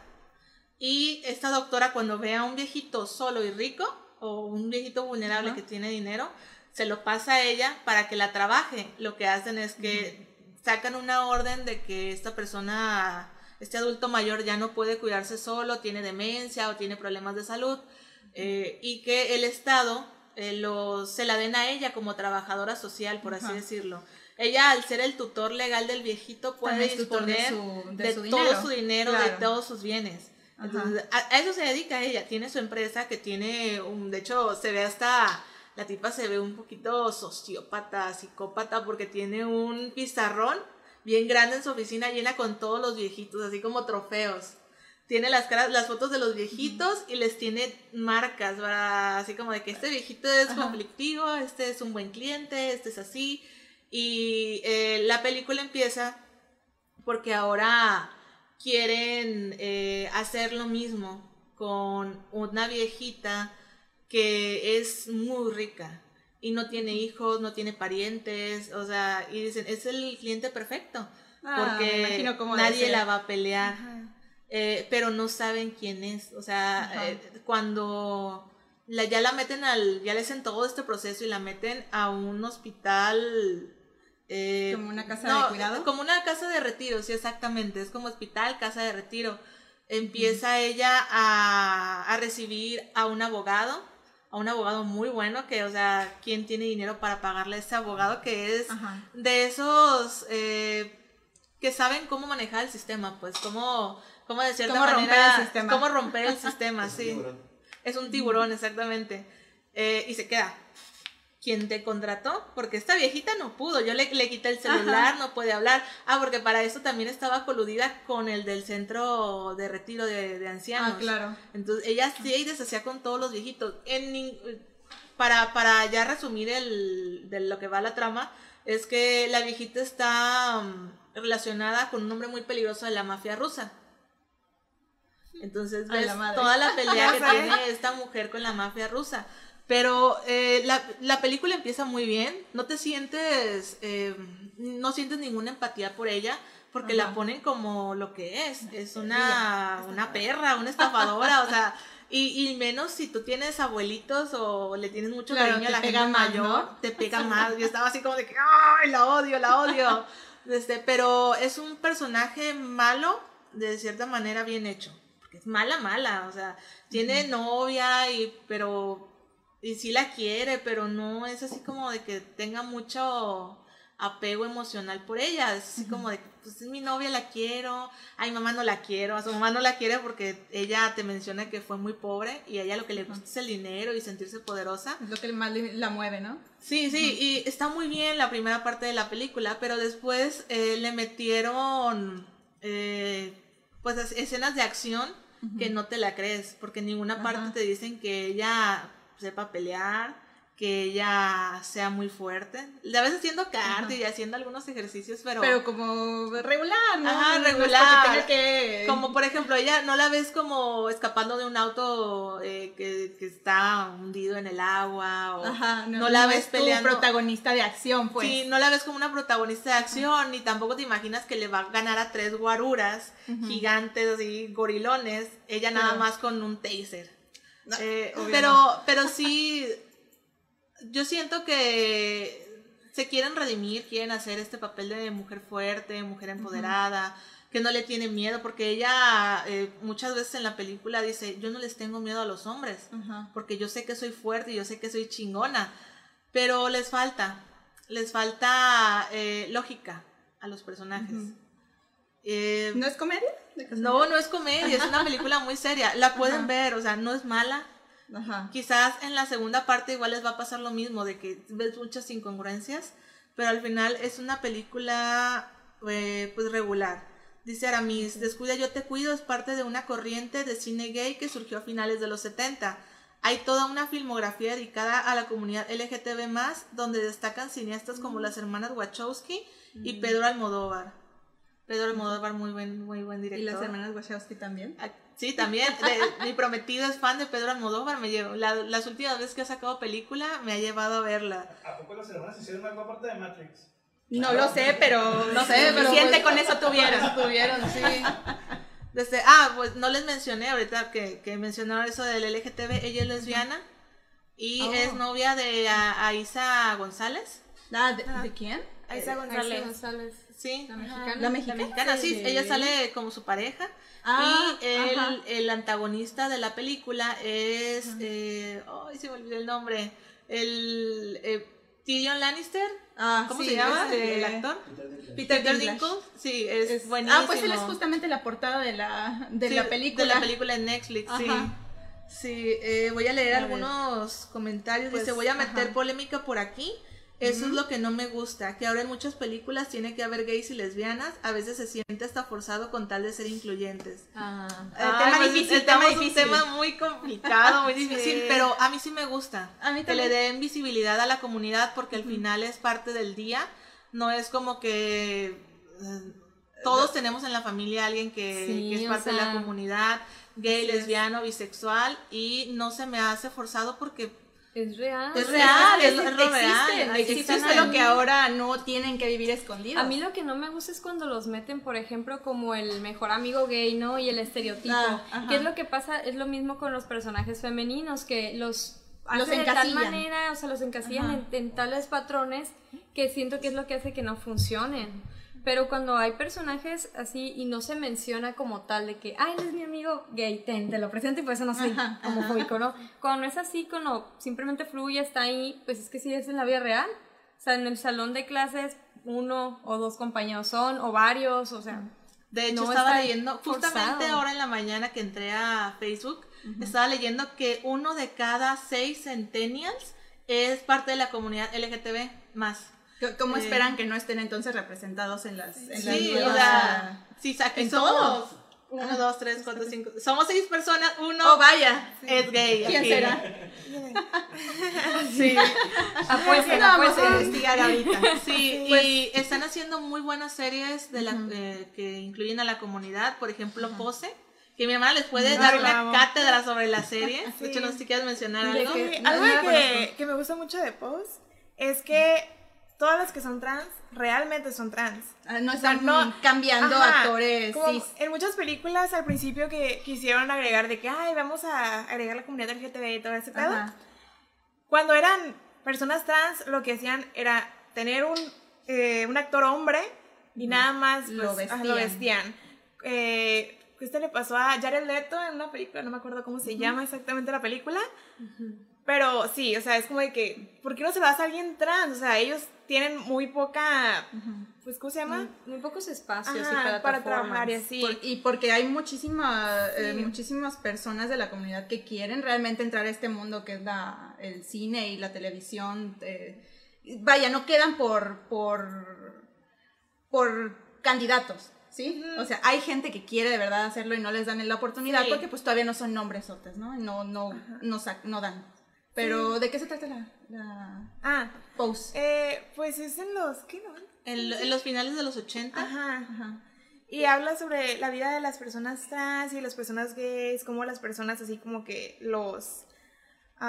Y esta doctora cuando ve a un viejito solo y rico o un viejito vulnerable Ajá. que tiene dinero, se lo pasa a ella para que la trabaje. Lo que hacen es que sacan una orden de que esta persona, este adulto mayor ya no puede cuidarse solo, tiene demencia o tiene problemas de salud eh, y que el Estado eh, lo- se la den a ella como trabajadora social, por así Ajá. decirlo. Ella, al ser el tutor legal del viejito, puede de disponer su- de de, su todo dinero. su dinero, de todos sus bienes. Entonces, a, a eso se dedica ella. Tiene su empresa que tiene, un, de hecho, se ve hasta, la tipa se ve un poquito sociópata, psicópata, porque tiene un pizarrón bien grande en su oficina llena con todos los viejitos, así como trofeos. Tiene las caras, las fotos de los viejitos y les tiene marcas, así como de que este viejito es Ajá. conflictivo, este es un buen cliente, este es así. Y eh, la película empieza porque ahora quieren eh, hacer lo mismo con una viejita que es muy rica y no tiene hijos, no tiene parientes, o sea, y dicen, es el cliente perfecto, Ah, me porque imagino cómo debe nadie la va a pelear, eh, pero no saben quién es, o sea, eh, cuando la, ya la meten al, ya le hacen todo este proceso y la meten a un hospital... eh, Como una casa no, de cuidado. Como una casa de retiro, sí, exactamente. Es como hospital, casa de retiro. Empieza ella a, a recibir a un abogado, a un abogado muy bueno, que, o sea, ¿quién tiene dinero para pagarle a ese abogado? Que es Ajá. de esos eh, que saben cómo manejar el sistema, pues, cómo, cómo de cierta Cómo romper el sistema. cómo romper el sistema, sí. Tiburón. Es un tiburón, exactamente. Eh, y se queda. ¿Quién te contrató? Porque esta viejita no pudo. Yo le, le quité el celular, no puede hablar. Ah, porque para eso también estaba coludida con el del centro de retiro de, de ancianos. Ah, claro. Entonces ella hacía y deshacía con todos los viejitos. En, para, para ya resumir el, de lo que va la trama, es que la viejita está mm, relacionada con un hombre muy peligroso de la mafia rusa. Entonces ves la toda la pelea que tiene esta mujer con la mafia rusa. Pero eh, la, la película empieza muy bien, no te sientes, eh, no sientes ninguna empatía por ella, porque la ponen como lo que es, es una, una perra, una estafadora, o sea, y, y menos si tú tienes abuelitos o le tienes mucho Claro, cariño a la gente mayor, ¿no? te pega más. Yo estaba así como de que, ¡ay, la odio, la odio! Este, pero es un personaje malo, de cierta manera bien hecho. Porque es mala, mala. O sea, tiene novia, y, pero. Y sí la quiere, pero no es así como de que tenga mucho apego emocional por ella. Es así como de pues es mi novia, la quiero. Ay, mamá no la quiero. A su mamá no la quiere porque ella te menciona que fue muy pobre y a ella lo que le gusta es el dinero y sentirse poderosa. Es lo que más la mueve, ¿no? Sí, sí, y está muy bien la primera parte de la película, pero después eh, le metieron eh, pues es- escenas de acción que no te la crees, porque en ninguna parte te dicen que ella sepa pelear, que ella sea muy fuerte. A veces haciendo karate y haciendo algunos ejercicios, pero, Pero como regular, ¿no? Ajá, No es regular. tenga que... como por ejemplo, ella no la ves como escapando de un auto eh, que, que está hundido en el agua o Ajá, no la ves es tu peleando. protagonista de acción, pues. Sí, no la ves como una protagonista de acción, ni tampoco te imaginas que le va a ganar a tres guaruras gigantes, así, gorilones, ella nada más con un taser. No, Eh, pero, pero sí, yo siento que se quieren redimir, quieren hacer este papel de mujer fuerte, mujer empoderada, que no le tiene miedo, porque ella eh, muchas veces en la película dice, yo no les tengo miedo a los hombres porque yo sé que soy fuerte y yo sé que soy chingona, pero les falta, les falta eh, lógica a los personajes. Eh, ¿No es comedia? No, no es comedia, es una película muy seria, la pueden ver, o sea, no es mala. Ajá. Quizás en la segunda parte igual les va a pasar lo mismo, de que ves muchas incongruencias, pero al final es una película eh, pues regular. Dice Aramis, Descuida yo te cuido es parte de una corriente de cine gay que surgió a finales de los 70. Hay toda una filmografía dedicada a la comunidad LGTB+, donde destacan cineastas como las hermanas Wachowski y Pedro Almodóvar. Pedro Almodóvar, muy buen, muy buen Y director. las hermanas Wachowski también. Ah, Sí, también. de- mi prometido es fan de Pedro Almodóvar. Me llevo, la- las últimas veces que ha sacado película me ha llevado a verla. ¿A poco las hermanas hicieron algo aparte de Matrix? No lo sé, pero No sé, pero pues- con eso tuvieron. tuvieron, sí. Desde, ah, pues no les mencioné ahorita que, que mencionaron eso del LGTB, ella es lesbiana y Oh. es novia de A- Aisa González. Ah, ¿de, de quién? Aiza Aisha González. González, Sí, la mexicana. ¿La la mexicana? mexicana, sí, Sí. ella sale como su pareja. Ah, y el, el antagonista de la película es. eh, ay, se me olvidó el nombre. El. eh, Tyrion Lannister. Ah, ¿Cómo sí, se llama? este, El actor. Peter Peter Dinklage. Sí, es, Es- buenísimo. Ah, pues él es justamente la portada de la, de Sí, la película. De la película en Netflix, sí. Ajá. Sí, eh, voy a leer A ver. algunos comentarios. Pues, Dice, voy a meter ajá. polémica por aquí. Eso es lo que no me gusta, que ahora en muchas películas tiene que haber gays y lesbianas, a veces se siente hasta forzado con tal de ser incluyentes. Ah. El tema pues, difícil, el tema estamos un difícil. tema muy complicado, muy difícil, Sí. pero a mí sí me gusta. A mí que le den visibilidad a la comunidad porque al final es parte del día, no es como que eh, todos tenemos en la familia alguien que, Sí, que es parte de la sea, comunidad, gay, es. lesbiano, bisexual, y no se me hace forzado porque Es real. Es real, es, Existen, es lo real. existen, solo que ahora no tienen que vivir escondidos. A mí lo que no me gusta es cuando los meten, por ejemplo, como el mejor amigo gay, ¿no? Y el estereotipo. Ah. ¿Qué es lo que pasa? Es lo mismo con los personajes femeninos, que los Los de tal manera, o sea, los encasillan en, en tales patrones que siento que es lo que hace que no funcionen. Pero cuando hay personajes así y no se menciona como tal de que, ay, él es mi amigo gay, ten, te lo presento y por eso no soy Ajá, homofóbico, ¿no? Cuando es así, cuando simplemente fluye, está ahí, pues es que sí es en la vida real. O sea, en el salón de clases uno o dos compañeros son, o varios, o sea... De hecho, No estaba leyendo, justamente forzado. ahora en la mañana que entré a Facebook, estaba leyendo que uno de cada seis centennials es parte de la comunidad LGTB más. ¿Cómo Eh, esperan que no estén entonces representados en las, en las Sí, o nuevas- sea, sí, aquí en somos todo. uno, dos, tres, cuatro, cinco. Somos seis personas, uno Oh, vaya. es gay. ¿Quién aquí. será? Sí, Apuesten, Vamos a investigar ahorita. sí, y están haciendo muy buenas series de la, eh, que incluyen a la comunidad, por ejemplo, Pose, que mi hermana les puede dar una cátedra sobre la serie. De hecho, no sé si quieres mencionar ¿De algo. No, algo no que, que me gusta mucho de Pose es que todas las que son trans realmente son trans. Ah, No están no- cambiando Ajá, actores. como en muchas películas al principio que quisieron agregar de que, ay, vamos a agregar la comunidad LGTB y todo ese pedo. Ajá. Cuando eran personas trans, lo que hacían era tener un, eh, un actor hombre y nada más Lo pues, ajá, vestían. lo vestían. Eh, esto le pasó a Jared Leto en una película, no me acuerdo cómo se llama exactamente la película. Pero sí, o sea, es como de que, ¿por qué no se lo das a alguien trans? O sea, ellos tienen muy poca, pues, ¿cómo se llama? Muy pocos espacios y Ajá, plataformas. para trabajar y así. Por- y porque hay muchísima, eh, Sí. muchísimas personas de la comunidad que quieren realmente entrar a este mundo que es la, el cine y la televisión. eh, vaya, no quedan por, por, por candidatos, ¿sí? O sea, hay gente que quiere de verdad hacerlo y no les dan la oportunidad Sí. porque pues todavía no son nombres otros, ¿no? No, no, no, no dan. Pero, ¿de qué se trata la, la Ah, pose? eh, pues es en los, ¿qué no? En, en los finales de los 80. Ajá. Ajá. Y habla sobre la vida de las personas trans y las personas gays, como las personas así como que los...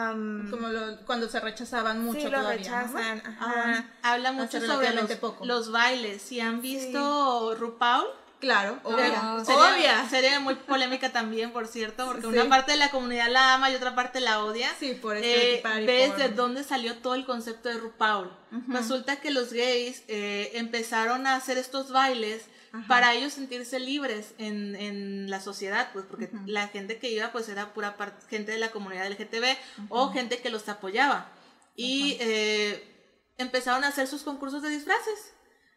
am, Como lo- cuando se rechazaban mucho sí, los todavía, ¿no? rechazan. Ah, Ajá. Habla mucho sobre los, poco. los bailes. Si han visto RuPaul, Claro, obvia. Oh, sería, obvia. sería muy polémica también, por cierto, porque Sí. una parte de la comunidad la ama y otra parte la odia. Sí, por Eh, ves por- de dónde salió todo el concepto de RuPaul. Resulta que los gays eh, empezaron a hacer estos bailes para ellos sentirse libres en, en la sociedad, pues porque la gente que iba pues era pura gente de la comunidad LGTB o gente que los apoyaba. Y eh, empezaron a hacer sus concursos de disfraces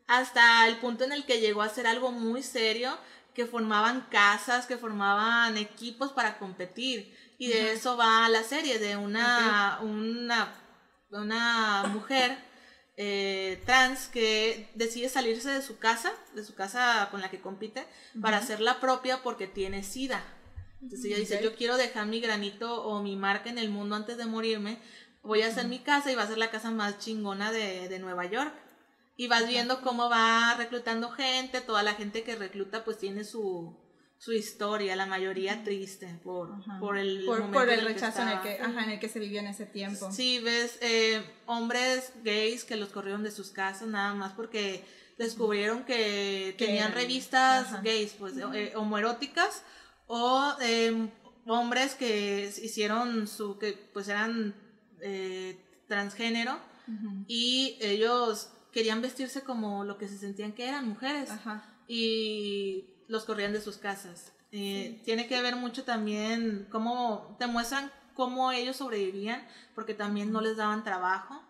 hasta el punto en el que llegó a ser algo muy serio, que formaban casas, que formaban equipos para competir. Y de eso va la serie, de una, una, una mujer eh, trans que decide salirse de su casa, de su casa con la que compite, para hacerla propia porque tiene sida. Entonces ella dice, Ok. yo quiero dejar mi granito o mi marca en el mundo antes de morirme, voy a hacer mi casa y va a ser la casa más chingona de, de Nueva York. Y vas viendo cómo va reclutando gente, toda la gente que recluta pues tiene su, su historia, la mayoría triste por, Ajá. por el por, el rechazo en el, que, ajá, en el que se vivió en ese tiempo. Sí, ves eh, hombres gays que los corrieron de sus casas nada más porque descubrieron que Que tenían revistas ajá. gays, pues eh, homoeróticas o eh, hombres que hicieron su que pues eran eh, transgénero y ellos querían vestirse como lo que se sentían que eran mujeres Ajá. y los corrían de sus casas. Eh, Tiene que ver mucho también cómo te muestran cómo ellos sobrevivían, porque también no les daban trabajo.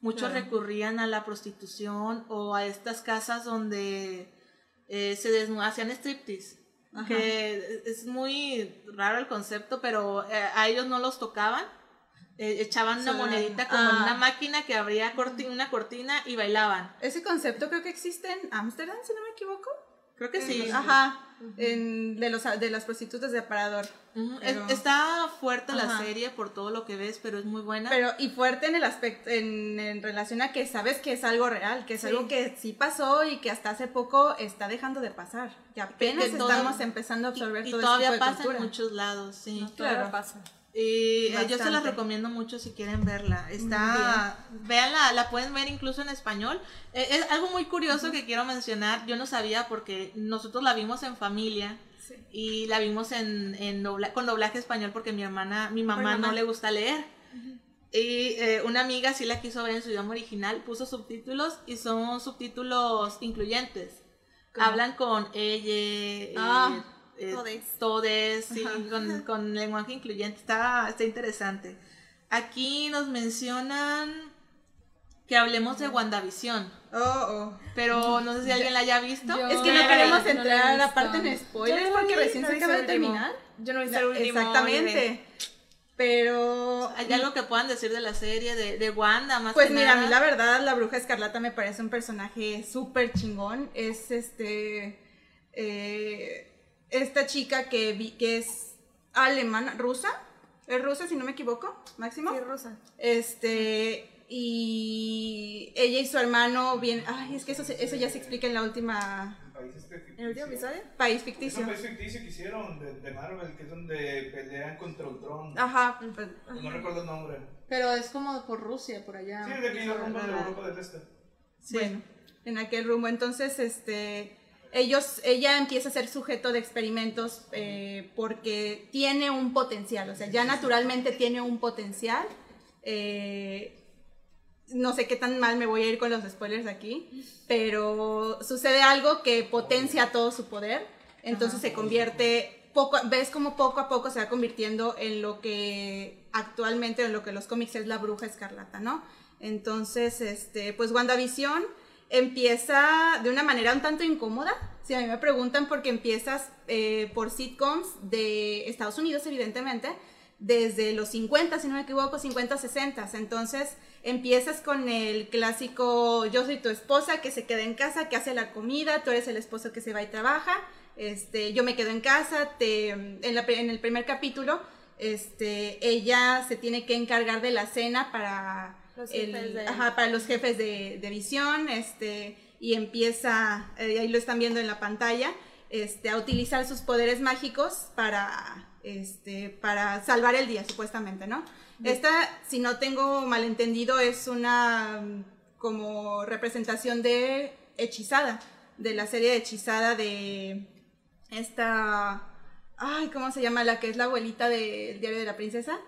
Muchos Claro. recurrían a la prostitución o a estas casas donde eh, se desnu- hacían striptease. Ajá. Que es muy raro el concepto, pero eh, a ellos no los tocaban. Eh, echaban una monedita como en ah. una máquina que abría corti- una cortina y bailaban. Ese concepto creo que existe en Ámsterdam, si no me equivoco. Creo que sí. Ajá. en, de, los, de las prostitutas de aparador. Pero- está fuerte la Ajá. serie por todo lo que ves, pero es muy buena. Pero, y fuerte en el aspecto, en, en relación a que sabes que es algo real, que es Sí. algo que sí pasó y que hasta hace poco está dejando de pasar. Y apenas que todo- estamos empezando a absorber y, y todo todavía este tipo de pasa cultura. en muchos lados, sí. claro. Claro, pasa. Y eh, yo se la Bastante. recomiendo mucho si quieren verla. Está, véanla, la pueden ver incluso en español. Eh, es algo muy curioso que quiero mencionar. Yo no sabía porque nosotros la vimos en familia y la vimos en, en dobla- con doblaje español porque mi hermana, mi mamá, mamá. no le gusta leer. Y eh, una amiga sí la quiso ver en su idioma original, puso subtítulos y son subtítulos incluyentes. Hablan con ella, Ah, todes. todes, sí, con, con lenguaje incluyente. Está, está interesante. Aquí nos mencionan que hablemos de WandaVision, Oh, oh. pero no sé si alguien la haya visto. Yo- Es que no no queremos no la entrar visto. aparte en spoilers no porque vi, recién no se acaba de terminar. Yo no he visto el último. Exactamente. Pero ¿Hay algo que puedan decir de la serie, de, de Wanda más Pues que mira, a mí la verdad, la bruja escarlata me parece un personaje súper chingón. Es este. eh, esta chica que, vi, que es alemana, rusa. ¿Es rusa, si no me equivoco? Máximo. Sí, rusa. Este. Y ella y su hermano bien. Ay, es que eso, se- eso ya se explica en la última. El país este ficticio. ¿En el último episodio? País Es ficticio. un país ficticio que hicieron de, de Marvel, que es donde pelean contra Ultron. Ajá. pues, No recuerdo el nombre. Pero es como por Rusia, por allá. Sí, de aquellos rumbos de Europa del Este. Bueno, en aquel rumbo. Entonces, este, ellos, ella empieza a ser sujeto de experimentos eh, porque tiene un potencial, o sea, ya naturalmente tiene un potencial. eh, no sé qué tan mal me voy a ir con los spoilers aquí, pero sucede algo que potencia todo su poder, entonces se convierte, poco, ves como poco a poco se va convirtiendo en lo que actualmente, en lo que los cómics es la bruja escarlata, ¿no? Entonces, este, pues WandaVision empieza de una manera un tanto incómoda, si a mí me preguntan, porque empiezas eh, por sitcoms de Estados Unidos, evidentemente, desde los 50, si no me equivoco, 50, 60. Entonces empiezas con el clásico yo soy tu esposa que se queda en casa, que hace la comida, tú eres el esposo que se va y trabaja, este, yo me quedo en casa, te, en, la- en el primer capítulo, este, ella se tiene que encargar de la cena para, Los el- jefes de- ajá, para los jefes de, de visión, este, y empieza, eh, ahí lo están viendo en la pantalla, este, a utilizar sus poderes mágicos para, este, para salvar el día, supuestamente, ¿no? Esta, si no tengo malentendido, es una mm, como representación de Hechizada, de la serie de Hechizada de esta, ay, ¿cómo se llama? La que es la abuelita del diario de la princesa,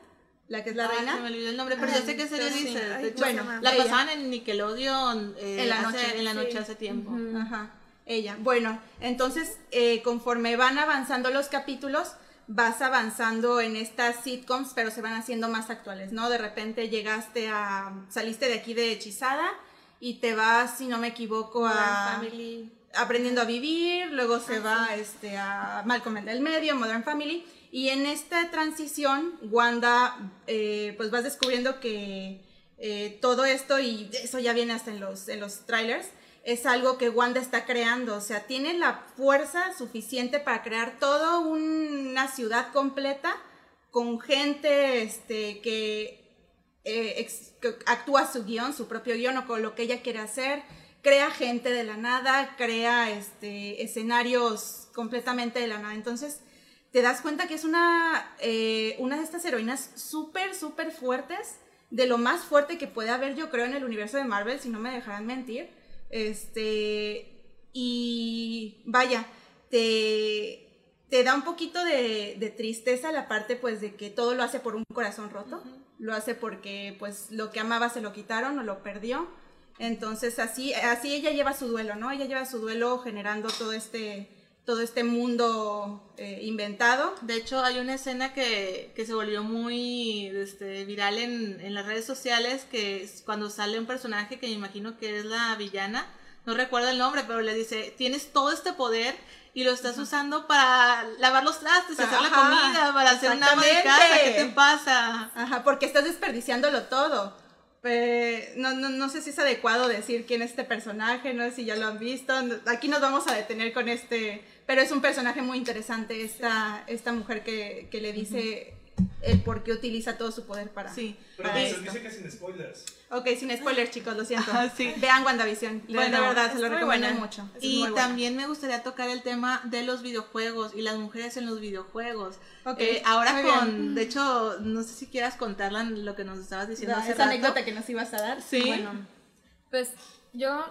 la que es la Ah, reina. se me olvidó el nombre, pero ya sé qué serie sí. dices. Ay, De hecho, bueno, la ella. pasaban en Nickelodeon eh, En la hace- noche, en la noche sí. hace tiempo. Ajá, ella. Bueno, entonces, eh, conforme van avanzando los capítulos, vas avanzando en estas sitcoms, pero se van haciendo más actuales, ¿no? De repente llegaste a, saliste de aquí de Hechizada y te vas, si no me equivoco, a Modern Family. aprendiendo a vivir, luego se va este, a Malcolm en el medio, Modern Family, y en esta transición, Wanda, eh, pues vas descubriendo que eh, todo esto, y eso ya viene hasta en los, en los trailers, es algo que Wanda está creando, o sea, tiene la fuerza suficiente para crear toda una ciudad completa con gente este, que eh, que actúa su guion, su propio guion o con lo que ella quiere hacer, crea gente de la nada, crea este, escenarios completamente de la nada. Entonces, te das cuenta que es una, eh, una de estas heroínas súper, súper fuertes, de lo más fuerte que puede haber, yo creo, en el universo de Marvel, si no me dejarán mentir. Este, y vaya, te, te da un poquito de, de tristeza la parte pues de que todo lo hace por un corazón roto, lo hace porque pues lo que amaba se lo quitaron o lo perdió. Entonces así, así ella lleva su duelo, ¿no? Ella lleva su duelo generando todo este, todo este mundo eh, inventado. De hecho, hay una escena que, que se volvió muy este, viral en, en las redes sociales, que es cuando sale un personaje que me imagino que es la villana, no recuerdo el nombre, pero le dice, tienes todo este poder y lo estás usando para lavar los trastes, hacer la Ajá, comida, para hacer una ama de casa, ¿qué te pasa? Ajá, porque estás desperdiciándolo todo. Eh, no, no, no sé si es adecuado decir quién es este personaje, no sé si ya lo han visto. Aquí nos vamos a detener con este, pero es un personaje muy interesante esta, esta mujer que, que le dice el por qué utiliza todo su poder para, Sí. Pero para se esto. dice que sin spoilers. Ok, sin spoilers chicos, lo siento. Ah, sí. Vean WandaVision, de, de Bueno, verdad, se lo recomiendo buena. mucho. Es Y también me gustaría tocar el tema de los videojuegos y las mujeres en los videojuegos. Ok, Eh, ahora muy con, bien. de hecho, no sé si quieras contarla lo que nos estabas diciendo Da- hace esa rato. anécdota que nos ibas a dar. Sí. Bueno, pues yo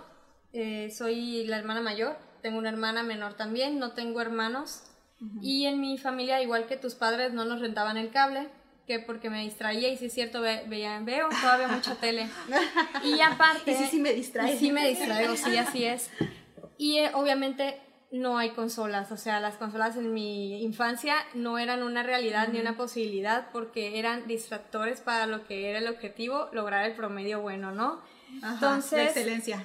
eh, soy la hermana mayor, tengo una hermana menor también, no tengo hermanos. Y en mi familia, igual que tus padres, no nos rentaban el cable, que porque me distraía y sí es cierto, ve- veía, veo todavía mucha tele. Y aparte... Y sí, sí me distrae. y sí me distraigo, sí, así es. Y eh, obviamente no hay consolas, o sea, las consolas en mi infancia no eran una realidad ni una posibilidad porque eran distractores para lo que era el objetivo, lograr el promedio bueno, ¿no? Ajá, Entonces- la excelencia.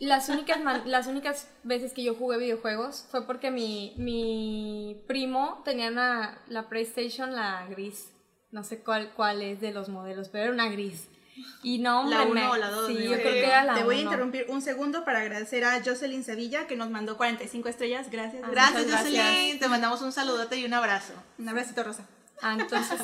Las únicas, man- las únicas veces que yo jugué videojuegos fue porque mi, mi primo tenía una, la PlayStation, la gris. No sé cuál, cuál es de los modelos, pero era una gris. Y no, La hombre, uno me- o la dos, Sí, me yo creo que era la Te voy a interrumpir un segundo para agradecer a Jocelyn Sevilla que nos mandó 45 estrellas. Gracias. Gracias, Muchas gracias. Jocelyn. Te mandamos un saludote y un abrazo. Un abracito rosa. Ah, entonces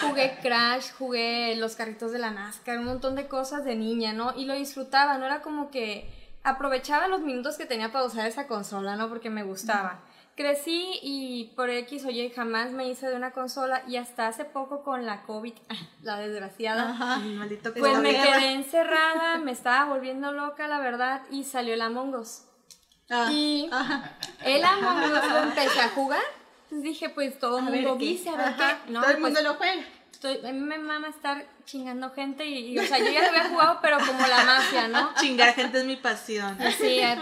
jugué Crash, jugué los carritos de la NASCAR, un montón de cosas de niña, ¿no? Y lo disfrutaba, no era como que aprovechaba los minutos que tenía para usar esa consola, ¿no? Porque me gustaba. Crecí y por X o Y jamás me hice de una consola y hasta hace poco con la COVID, la desgraciada, Maldito pues me quedé encerrada, me estaba volviendo loca, la verdad, y salió el Among Us. Ah, Y el Among Us lo empecé a jugar. Entonces dije, pues todo el a ver mundo qué. dice, a ver qué. No, todo el pues, mundo lo juega. Estoy- a mí me mama estar chingando gente y, y, o sea, yo ya lo había jugado, pero como la mafia, ¿no? Chingar gente es mi pasión. Sí, eh,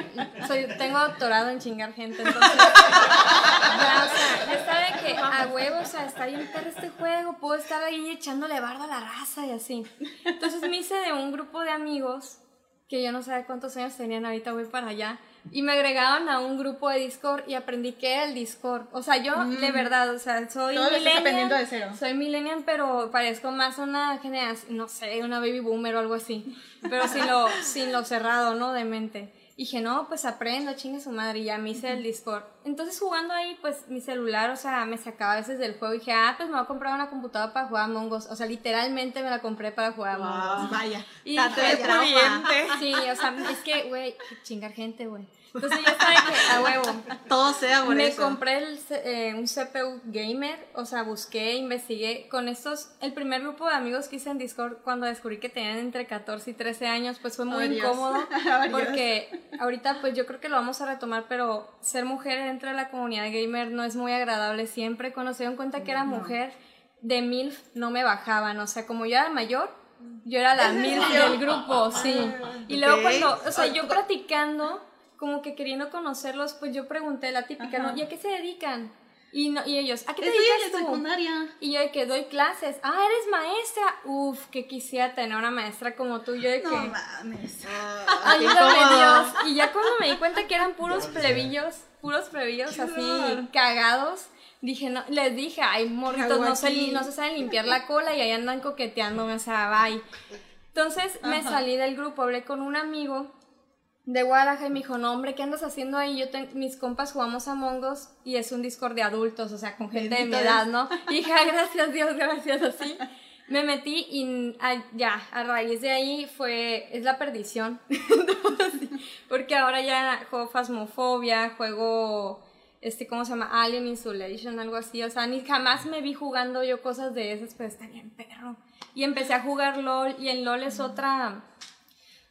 soy, tengo doctorado en chingar gente, entonces. Ya, o sea, ya sabe que a huevo, o sea, está bien perro este juego, puedo estar ahí echándole bardo a la raza y así. Entonces me hice de un grupo de amigos que yo no sé cuántos años tenían, ahorita voy para allá. Y me agregaban a un grupo de Discord y aprendí qué era el Discord. O sea, yo de verdad, o sea, soy Mm. Todo millennial, aprendiendo de cero. soy millennial, pero parezco más una generación, no sé, una baby boomer o algo así. Pero sin lo, sin lo cerrado, ¿no? De mente. Y dije, no, pues aprendo, chingue su madre, y ya me hice el Discord. Entonces jugando ahí, pues mi celular, o sea, me sacaba a veces del juego y dije, ah, pues me voy a comprar una computadora para jugar Among Us. O sea, literalmente me la compré para jugar Among Us. Vaya. Y dije. Sí, o sea, es que, güey, chingar gente, güey. Entonces ya sabes que a huevo. Todo sea por Me eso. compré el eh, un CPU gamer, o sea, busqué, investigué con estos, el primer grupo de amigos que hice en Discord cuando descubrí que tenían entre 14 y 13 años, pues fue muy Oh, incómodo Oh, porque ahorita pues yo creo que lo vamos a retomar, pero ser mujer dentro de la comunidad gamer no es muy agradable siempre. Cuando se dieron cuenta que era mujer, de MILF no me bajaban, o sea, como yo era mayor, yo era la MILF del grupo, sí. Y luego cuando, o sea, yo platicando, como que queriendo conocerlos, pues yo pregunté la típica, ¿no? ¿Y a qué se dedican? Y, no, y ellos, ¿a qué te Estoy en dedicas la tú? secundaria. Y yo de que doy clases. Ah, eres maestra. Uf, que quisiera tener una maestra como tú. Yo de que... No mames. Ah, Ayúdame. Dios. Y ya cuando me di cuenta que eran puros plebillos, puros plebillos así cagados, dije, no, les dije, ay, morritos, no se, no se saben limpiar la cola y ahí andan coqueteándome, o sea, bye. Entonces me salí del grupo, hablé con un amigo de Guadalajara y me dijo, no, hombre, ¿qué andas haciendo ahí? Yo mis compas jugamos a Mongos y es un Discord de adultos, o sea, con gente de mi edad, ¿no? "Ah, gracias Dios, gracias, así. Me metí y ya, a raíz de ahí fue, es la perdición. Porque ahora ya juego Phasmophobia, juego, este, ¿cómo se llama? Alien Insulation, algo así. O sea, ni jamás me vi jugando yo cosas de esas, pero está bien perro. Y empecé a jugar LOL y en LOL es otra,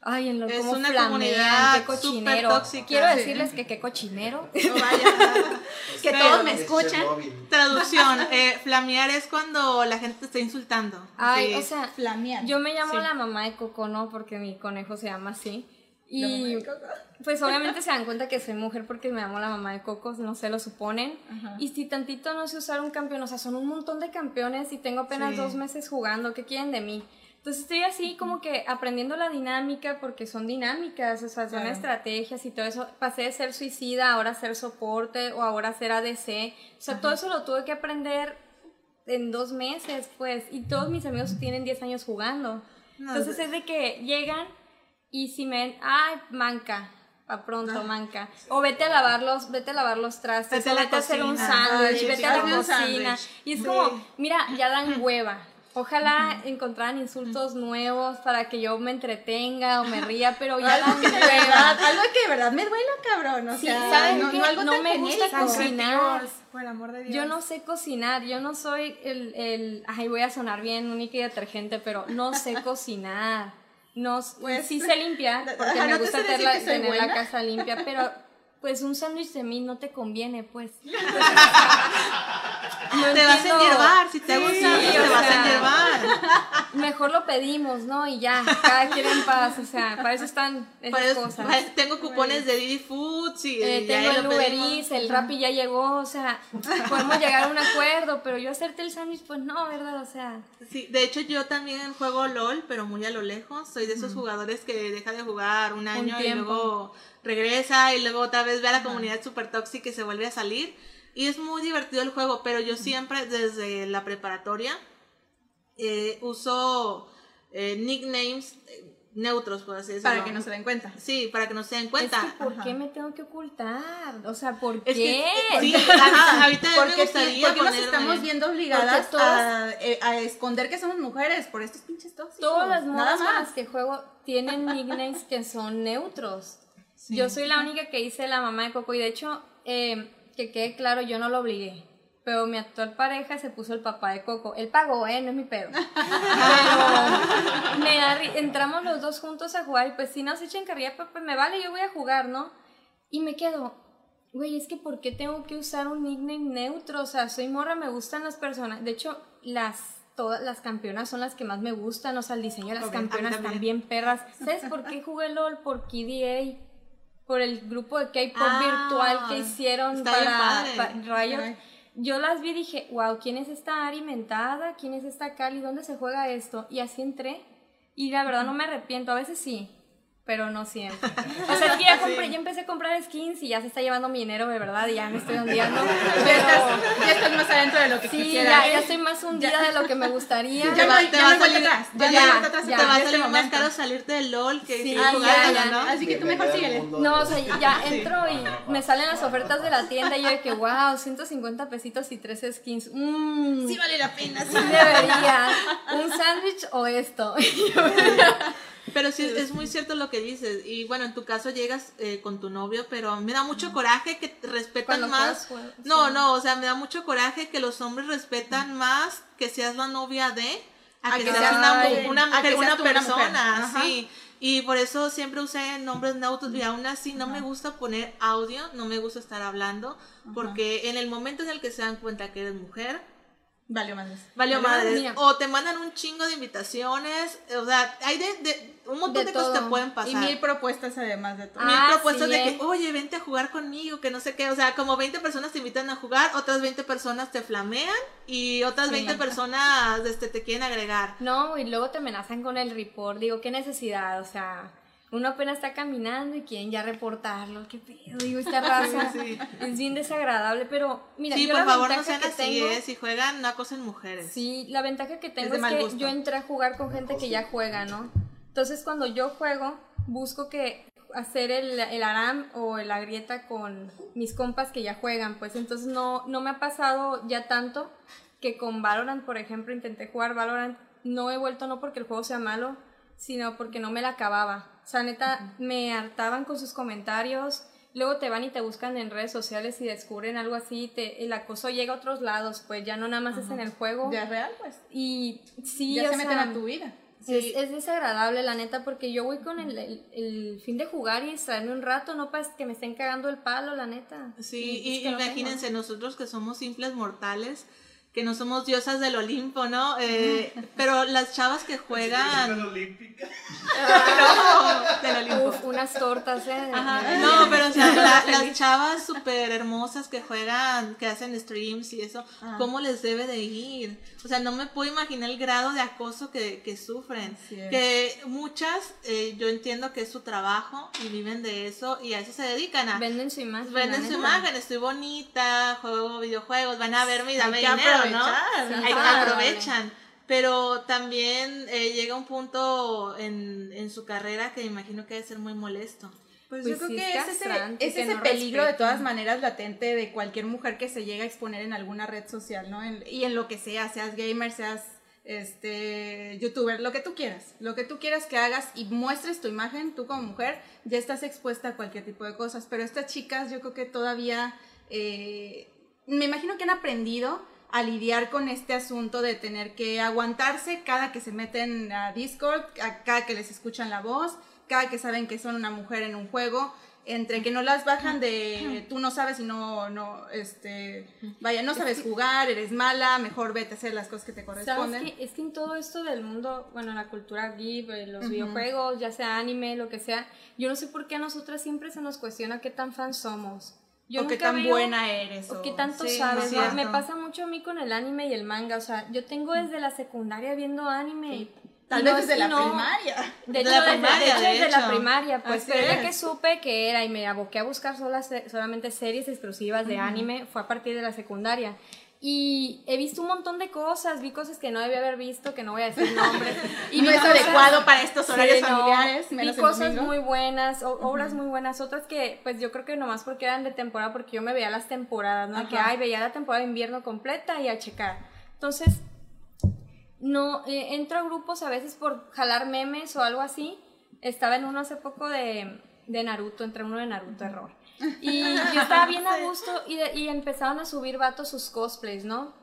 Ay, en lo Es como una flamean, comunidad qué súper cochinero. tóxica. Quiero Sí. decirles que qué cochinero. No vaya. que todos me Es escuchan. Traducción, eh, flamear es cuando la gente te está insultando. Ay, Sí. o sea, Flamean. yo me llamo Sí. la mamá de Coco, ¿no? Porque mi conejo se llama así. La mamá Y de Coco. pues obviamente se dan cuenta que soy mujer porque me llamo la mamá de Coco, no se lo suponen. Ajá. Y si tantito no sé usar un campeón, o sea, son un montón de campeones y tengo apenas Sí. dos meses jugando, ¿qué quieren de mí? Entonces estoy así como que aprendiendo la dinámica porque son dinámicas, o sea, son Claro. estrategias y todo eso. Pasé de ser suicida, ahora a ser soporte o ahora a ser ADC. O sea, todo eso lo tuve que aprender en dos meses, pues. Y todos mis amigos tienen 10 años jugando. No, Entonces es de que llegan y si me ven, ay, manca, a pronto, manca. O vete a lavar los, vete a lavar los trastes, Vete a o la vete a hacer un sándwich, vete a la cocina. Y es como, mira, ya dan hueva. Ojalá encontraran insultos nuevos para que yo me entretenga o me ría, pero ya Algo que de verdad, algo que de verdad me duela, cabrón. O Sí, sea, ¿saben no, no algo No me gusta genérico. cocinar. Por el amor de Dios. Yo no sé cocinar, yo no soy el, el, ay, voy a sonar bien, única y detergente, pero no sé cocinar. No, Pues, sí sé limpiar, porque me gusta tener, la, tener casa limpia, pero pues un sándwich de mí no te conviene, pues. No te vas a enhiervar, si te hago un Sí, o te vas a sea, enhiervar. Mejor lo pedimos, ¿no? Y ya, cada quien en paz, o sea, para eso están esas eso, cosas. tengo cupones de Didi Foods y Eh, y tengo el Uber. Eats, el Rappi ya llegó, o sea, podemos llegar a un acuerdo, pero yo hacerte el sándwich, pues no, ¿verdad? O sea, Sí, de hecho yo también juego LOL, pero muy a lo lejos. Soy de esos jugadores que deja de jugar un año y luego regresa y luego otra vez ve a la comunidad super tóxica y se vuelve a salir. Y es muy divertido el juego, pero yo siempre desde la preparatoria eh, uso eh, nicknames eh, neutros, por así decirlo. Para que no se den cuenta. Sí, para que no se den es cuenta. que ¿por Ajá. qué me tengo que ocultar? O sea, ¿por Es qué? que, sí, ajá, ahorita me Porque, gustaría porque nos estamos viendo obligadas todos- a, eh, a esconder que somos mujeres por estos pinches tóxicos. Todas las modas con las que juego tienen nicknames que son neutros. Yo soy la única que hice la mamá de Coco y de hecho, eh, que quede claro, yo no lo obligué. Pero mi actual pareja se puso el papá de Coco. Él pagó, ¿eh? No es mi pedo. Pero me da entramos los dos juntos a jugar y pues si nos echan carrilla, pues, pues me vale, yo voy a jugar, ¿no? Y me quedo, güey, es que ¿por qué tengo que usar un nickname neutro? O sea, soy morra, me gustan las personas. De hecho, las todas las campeonas son las que más me gustan, o sea, el diseño de las campeonas también. también perras. ¿Sabes por qué jugué LOL? Por KDA. Por el grupo de K-pop Ah, virtual que hicieron para, para Riot. Yo las vi y dije, wow, ¿quién es esta Ari mentada? ¿Quién es esta Cali? ¿Dónde se juega esto? Y así entré. Y la verdad no me arrepiento, a veces sí, pero no siempre. O sea, es que ya, compré, ya empecé a comprar skins y ya se está llevando mi dinero de verdad y ya me estoy hundiendo. Ya Pero estás, ya estás más adentro de lo que sí, quisiera. ya, ya estoy más hundida de lo que me gustaría. Ya Te no te ya va no a salir- atrás. Ya ya, ya. te va a salir más caro salirte del LOL que Sí, ya, jugando, ya. ¿no? Así que tú mejor síguele. No, o sea, ya entro y me salen las ofertas de la tienda y yo de que, wow, 150 pesitos y tres skins. Mmm, Sí vale la pena. sí debería. ¿Un sándwich o esto? Pero sí, es muy cierto lo que dices. Y bueno, en tu caso llegas eh, con tu novio, pero me da mucho coraje que respetan Cuando más. juegas No, no, o sea, me da mucho coraje que los hombres respetan más que seas la novia de a, que, que seas una, una, que una mujer. persona. Ajá. Sí. Y por eso siempre usé nombres neutros y aún así no me gusta poner audio, no me gusta estar hablando, porque en el momento en el que se dan cuenta que eres mujer, Vale, madres. Valió Valió madres. mía. O te mandan un chingo de invitaciones. O sea, hay de, de- un montón de, De cosas te pueden pasar. Y mil propuestas además de todo. Mil Ah, propuestas sí, de eh. que, oye, vente a jugar conmigo, que no sé qué. O sea, como 20 personas te invitan a jugar, otras 20 personas te flamean y otras Sí. 20 personas este, te quieren agregar. No, y luego te amenazan con el report. Digo, qué necesidad, o sea, uno apenas está caminando y quieren ya reportarlo. Qué pedo, digo, esta raza Sí. es bien desagradable, pero mira, sí, yo por la favor, no sean que así, tengo, ¿eh? Si juegan, no acosen mujeres. Sí, la ventaja que tengo es, que gusto. yo entré a jugar con gente que ya juega, ¿no? Entonces, cuando yo juego, busco que hacer el, el aram o la grieta con mis compas que ya juegan, pues entonces no, no me ha pasado ya tanto que con Valorant, por ejemplo, intenté jugar Valorant, no he vuelto no porque el juego sea malo, sino porque no me la acababa. O sea, neta, me hartaban con sus comentarios. Luego te van y te buscan en redes sociales y descubren algo así. Te, el acoso llega a otros lados, pues ya no nada más es en el juego. Ya es real, pues. Y sí, ya o se meten a tu vida. Es, es desagradable, la neta, porque yo voy con el, el- el fin de jugar y distraerme un rato, no para que me estén cagando el palo, la neta. Sí, y que no tengo. imagínense nosotros que somos simples mortales, que no somos diosas del Olimpo, ¿no? Eh, pero las chavas que juegan olímpica. del Olimpo. Uf, unas tortas, ¿eh? Ajá, No, pero o sea, la- las chavas súper hermosas que juegan, que hacen streams y eso, ¿cómo les debe de ir? O sea, no me puedo imaginar el grado de acoso que, que sufren. Que muchas, eh, yo entiendo que es su trabajo y viven de eso y a eso se dedican a... Venden su imagen. Venden su imagen, estoy bonita, juego videojuegos, van a verme y dame dinero, ¿no? Aprovechar. Sí. Ahí Ah, aprovechan. Pero también eh, llega un punto en, en su carrera que me imagino que debe ser muy molesto. Pues, Pues yo creo sí, que es es ese, es que ese no peligro de todas maneras latente de cualquier mujer que se llega a exponer en alguna red social, ¿no? En- y en lo que sea, seas gamer, seas este youtuber, lo que tú quieras, lo que tú quieras que hagas y muestres tu imagen, tú como mujer, ya estás expuesta a cualquier tipo de cosas. Pero estas chicas yo creo que todavía, eh, me imagino que han aprendido a lidiar con este asunto de tener que aguantarse cada que se meten a Discord, cada que les escuchan la voz, cada que saben que son una mujer en un juego, entre que no las bajan de tú no sabes y no, no, este, vaya, no sabes jugar, eres mala, mejor vete a hacer las cosas que te ¿Sabes corresponden. Es que en todo esto del mundo, bueno, la cultura geek, eh, los videojuegos, ya sea anime, lo que sea, yo no sé por qué a nosotras siempre se nos cuestiona qué tan fans somos. Yo o qué tan veo- buena eres. O o- qué tanto sí, sabes. Me pasa mucho a mí con el anime y el manga, o sea, yo tengo desde la secundaria viendo anime. y- Tal vez no desde es- la no- primaria. De De hecho, la desde, primaria, de hecho, de desde la primaria, pues, Así pero ya es. que supe que era y me aboqué a buscar solas, solamente series exclusivas de anime, fue a partir de la secundaria. Y he visto un montón de cosas, vi cosas que no debía haber visto, que no voy a decir nombres. Y no es cosas- adecuado para estos Sí, horarios no, familiares, vi menos cosas muy buenas, o- obras muy buenas, otras que pues yo creo que nomás porque eran de temporada, porque yo me veía las temporadas, ¿no? Que Ajá. ay, veía la temporada de invierno completa y a checar. Entonces, no, eh, entro a grupos a veces por jalar memes o algo así. Estaba en uno hace poco de, de Naruto, entre uno de Naruto, error. Y yo estaba bien a gusto y, de- y empezaron a subir vatos sus cosplays, ¿no?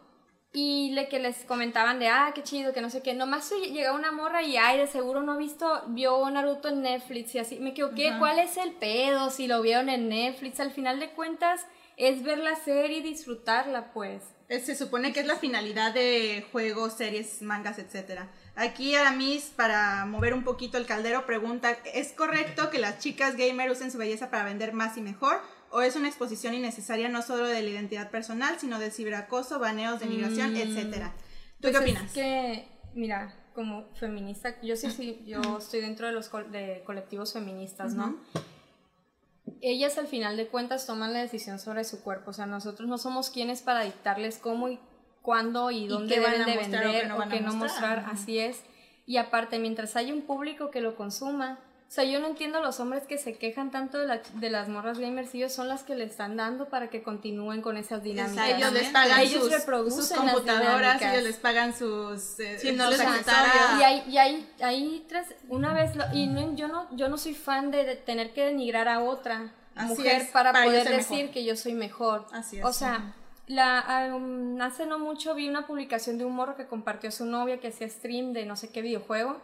Y le que les comentaban de, ah, qué chido, que no sé qué. Nomás se llegaba una morra y, ay, de seguro no ha visto, vio Naruto en Netflix y así. Me quedo, ¿qué? ¿Cuál es el pedo? Si lo vieron en Netflix, al final de cuentas es ver la serie y disfrutarla, pues. Eh, Se supone que es la finalidad de juegos, series, mangas, etcétera. Aquí Aramis, para mover un poquito el caldero, pregunta, ¿es correcto que las chicas gamer usen su belleza para vender más y mejor? ¿O es una exposición innecesaria no solo de la identidad personal, sino de ciberacoso, baneos, denigración, etcétera? ¿Tú Pues qué es opinas? que, mira, como feminista, yo sí, sí, yo estoy dentro de los col- de colectivos feministas, ¿no? Ellas al final de cuentas toman la decisión sobre su cuerpo, o sea, nosotros no somos quienes para dictarles cómo y cuándo y dónde van deben a de mostrar o vender qué no o qué no mostrar. mostrar, así es. Y aparte, mientras haya un público que lo consuma, o sea, yo no entiendo a los hombres que se quejan tanto de, la- de las morras gamers, ellos son las que le están dando para que continúen con esas dinámicas. Ellos les pagan Ellos sus, reproducen sus computadoras, ellos les pagan sus, eh, Si no sus les Y ahí, y ahí, ahí tras, una vez, lo- y no, yo, no, yo no soy fan de, de tener que denigrar a otra Así mujer es, para, para poder decir mejor. que yo soy mejor. Así es, O sea, la, um, hace no mucho vi una publicación de un morro que compartió a su novia que hacía stream de no sé qué videojuego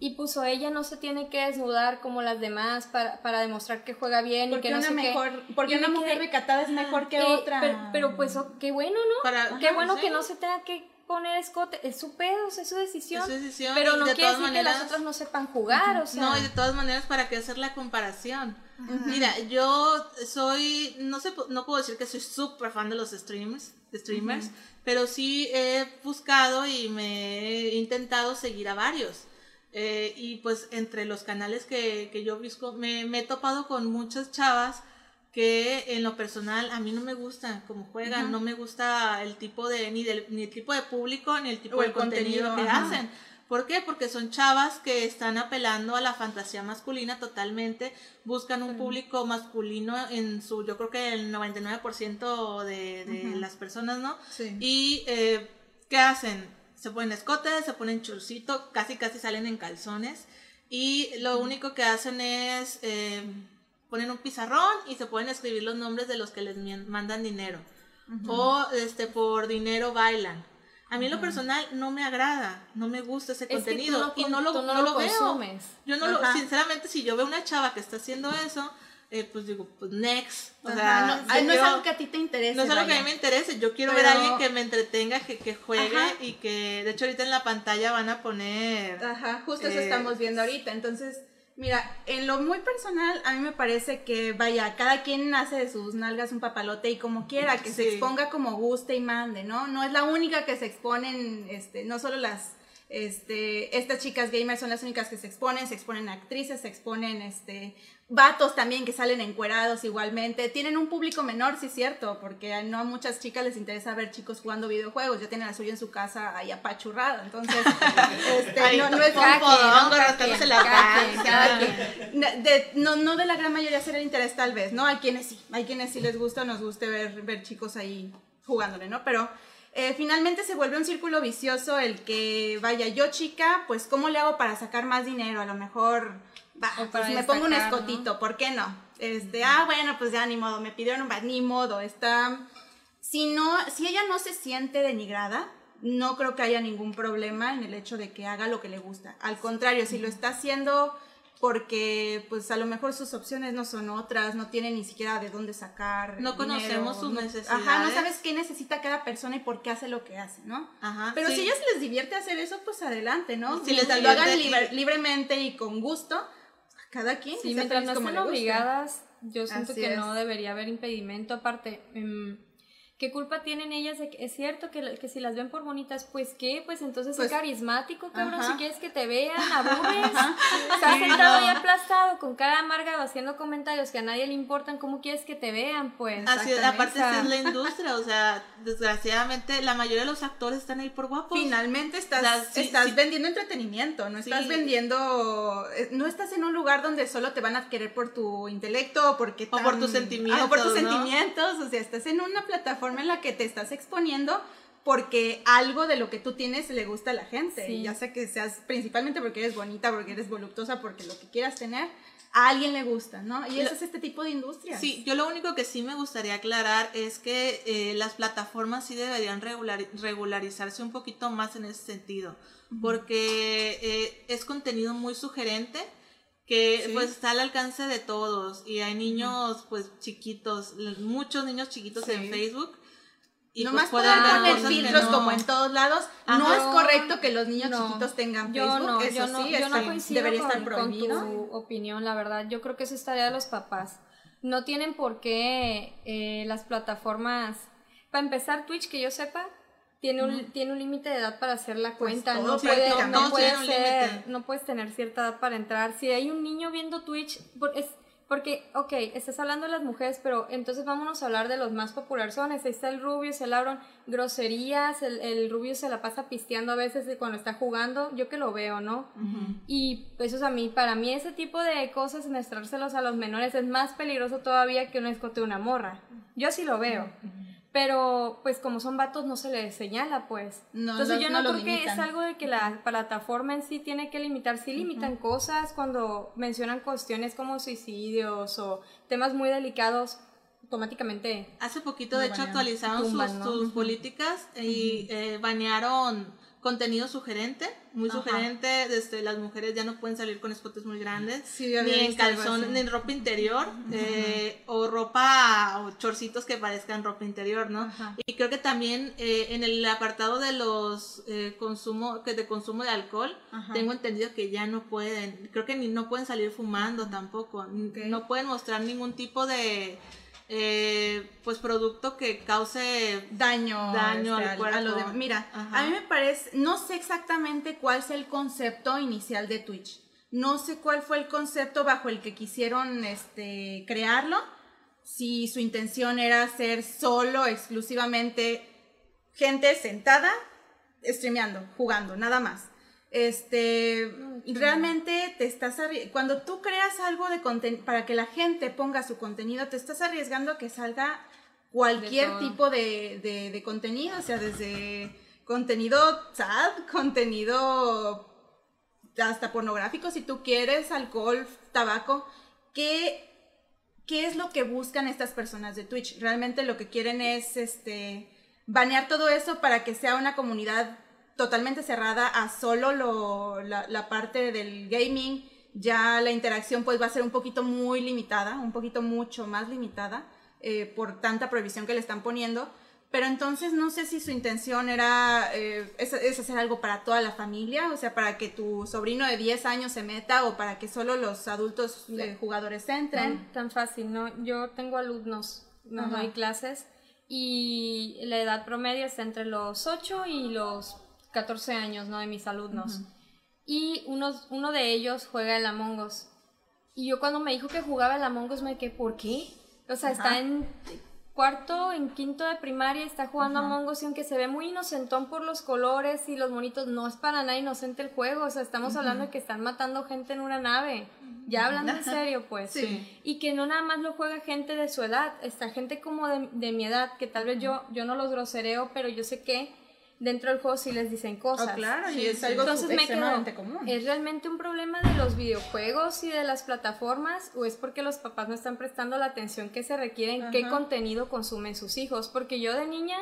y puso ella no se tiene que desnudar como las demás para, para demostrar que juega bien y que no sé mejor, qué. porque una mujer quedé, recatada es mejor que eh, otra. Pero, pero pues oh, qué bueno, ¿no? Para- qué ajá, bueno sí. que no se tenga que poner escote, es su pedo, es su decisión. Es su decisión pero no de quiere todas decir que las maneras- otras no sepan jugar, o sea. No, y de todas maneras, ¿para qué hacer la comparación? Mira, yo soy, no sé, no puedo decir que soy súper fan de los streamers, de streamers, pero sí he buscado y me he intentado seguir a varios. Eh, y pues entre los canales que, que yo busco, me, me he topado con muchas chavas que en lo personal a mí no me gustan como juegan, no me gusta el tipo de, ni, del, ni el tipo de público, ni el tipo O de el contenido, contenido, que ajá. hacen. ¿Por qué? Porque son chavas que están apelando a la fantasía masculina totalmente, buscan un público masculino en su, yo creo que el 99% de, de las personas, ¿no? Sí. Y eh, ¿qué hacen? Se ponen escotes, se ponen chorcito, casi casi salen en calzones y lo único que hacen es eh, ponen un pizarrón y se pueden escribir los nombres de los que les mandan dinero o este por dinero bailan. A mí en lo personal no me agrada, no me gusta ese Es contenido no y no lo, no no lo lo veo. Yo no lo, Ajá. sinceramente, si yo veo una chava que está haciendo eso, eh, pues digo, pues next. O Ajá, sea, no, no es algo que a ti te interese. no es algo que a mí me interese, yo quiero Pero- ver a alguien que me entretenga, que, que juegue Ajá. y que, de hecho, ahorita en la pantalla van a poner... Ajá, justo eso Eh, estamos viendo ahorita. Entonces, mira, en lo muy personal, a mí me parece que, vaya, cada quien hace de sus nalgas un papalote y como quiera, que se exponga como guste y mande, ¿no? No es la única que se exponen, este, no solo las, este, estas chicas gamers son las únicas que se exponen, se exponen actrices, se exponen, este, vatos también que salen encuerados igualmente. Tienen un público menor, sí es cierto, porque no a muchas chicas les interesa ver chicos jugando videojuegos, ya tienen la suya en su casa ahí apachurrada, entonces, este, Ay, no, no es ¿no? No, de la gran mayoría será el interés tal vez, ¿no? Hay quienes sí, hay quienes sí les gusta nos guste ver, ver chicos ahí jugándole, ¿no? Pero eh, finalmente se vuelve un círculo vicioso el que, vaya, yo chica, pues ¿cómo le hago para sacar más dinero? A lo mejor, pues me pongo un escotito, ¿por qué no? Este, ah, bueno, pues ya ni modo, me pidieron un, va, ni modo, está... Si no, si ella no se siente denigrada, no creo que haya ningún problema en el hecho de que haga lo que le gusta. Al contrario, si lo está haciendo porque pues a lo mejor sus opciones no son otras, no tiene ni siquiera de dónde sacar. No dinero, conocemos sus no- necesidades. Ajá, no sabes qué necesita cada persona y por qué hace lo que hace, ¿no? Ajá, Pero sí. si a ellas les divierte hacer eso, pues adelante, ¿no? Si les lo hagan libre- libremente y con gusto, cada quien. Sí, mientras no estén obligadas, yo siento Así que es. no debería haber impedimento. Aparte, em, ¿qué culpa tienen ellas? De que, es cierto que, que si las ven por bonitas, pues qué, pues entonces Pues- es carismático, cabrón. Ajá. Si quieres que te vean, aburres. Estás sentado ahí aplastado con cara amarga haciendo comentarios que a nadie le importan. ¿Cómo quieres que te vean? Pues. Así aparte esa es la industria, o sea, desgraciadamente la mayoría de los actores están ahí por guapos. Finalmente estás, O sea, sí, estás sí. vendiendo entretenimiento, no estás Sí. vendiendo, eh, no estás en un lugar donde solo te van a querer por tu intelecto o porque O por tus sentimientos, o por tus ¿no? sentimientos, o sea, estás en una plataforma en la que te estás exponiendo porque algo de lo que tú tienes le gusta a la gente, Sí. ya sea que seas principalmente porque eres bonita, porque eres voluptuosa, porque lo que quieras tener, a alguien le gusta, ¿no? Y eso es este tipo de industria. Sí, yo lo único que sí me gustaría aclarar es que eh, las plataformas sí deberían regular- regularizarse un poquito más en ese sentido, porque eh, es contenido muy sugerente que Sí. pues está al alcance de todos y hay niños pues chiquitos, muchos niños chiquitos Sí. en Facebook y no pues, más pueden poner filtros no- como en todos lados. Ajá. no es correcto que los niños No, chiquitos tengan Yo Facebook. no, eso yo no, sí, yo no está- coincido debería con, estar con prohibido. tu opinión, la verdad. Yo creo que eso es tarea de los papás. No tienen por qué eh, las plataformas. Para empezar, Twitch, que yo sepa, tiene un, tiene un límite de edad para hacer la Pues cuenta. no, puede- no, puede ser- no puedes tener cierta edad para entrar. Si hay un niño viendo Twitch, es, porque, ok, estás hablando de las mujeres, pero entonces vámonos a hablar de los más populares. Ahí está el Rubius, el Auron, groserías, el, el Rubius se la pasa pisteando a veces cuando está jugando, yo que lo veo, ¿no? Y eso es a mí, para mí ese tipo de cosas, mostrárselos a los menores es más peligroso todavía que un escote de una morra. Yo así lo veo. Pero, pues como son vatos, no se les señala, pues. No, Entonces yo no creo que es algo de que la plataforma en sí tiene que limitar. Sí limitan cosas cuando mencionan cuestiones como suicidios o temas muy delicados, automáticamente Hace poquito, de hecho, banearon. actualizaron Tumban, sus, políticas y eh, banearon contenido sugerente, muy Ajá. sugerente. Desde las mujeres ya no pueden salir con escotes muy grandes, Sí, ni en calzón, ni en ropa interior, eh, o ropa, o chorcitos que parezcan ropa interior, ¿no? Ajá. Y creo que también eh, en el apartado de los eh, consumo, que de consumo de alcohol, Ajá. tengo entendido que ya no pueden, creo que ni no pueden salir fumando tampoco, no pueden mostrar ningún tipo de eh, pues producto que cause daño, Daño al a lo de- mira, Ajá. a mí me parece, no sé exactamente cuál es el concepto inicial de Twitch. No sé cuál fue el concepto bajo el que quisieron este, crearlo. Si su intención era ser solo, exclusivamente gente sentada, streameando, jugando, nada más. Este, realmente te estás cuando tú creas algo de conten- para que la gente ponga su contenido, te estás arriesgando a que salga cualquier tipo de, de- de contenido, o sea, desde contenido sad, contenido hasta pornográfico, si tú quieres, alcohol, tabaco, ¿qué, qué es lo que buscan estas personas de Twitch? Realmente lo que quieren es, este, banear todo eso para que sea una comunidad totalmente cerrada a solo lo, la, la parte del gaming, ya la interacción pues va a ser un poquito muy limitada, un poquito mucho más limitada eh, por tanta prohibición que le están poniendo. Pero entonces no sé si su intención era eh, es, es hacer algo para toda la familia, o sea, para que tu sobrino de 10 años se meta o para que solo los adultos eh, jugadores entren. Tan, tan fácil, ¿no? Yo tengo alumnos, no Ajá. doy clases y la edad promedio está entre los 8 y los 14 años, ¿no? De mis alumnos. Y unos, uno de ellos juega el Among Us. Y yo cuando me dijo que jugaba el Among Us me quedé, ¿por qué? O sea, está en cuarto, en quinto de primaria, está jugando Among Us y aunque se ve muy inocentón por los colores y los monitos, no es para nada inocente el juego. O sea, estamos hablando de que están matando gente en una nave. Ya hablando en serio, pues. Sí. Y que no nada más lo juega gente de su edad, está gente como de, de mi edad, que tal vez yo, yo no los grosereo, pero yo sé que dentro del juego sí les dicen cosas. Oh, claro, y es algo Entonces me quedo, común. ¿es realmente un problema de los videojuegos y de las plataformas o es porque los papás no están prestando la atención que se requiere en qué contenido consumen sus hijos? Porque yo de niña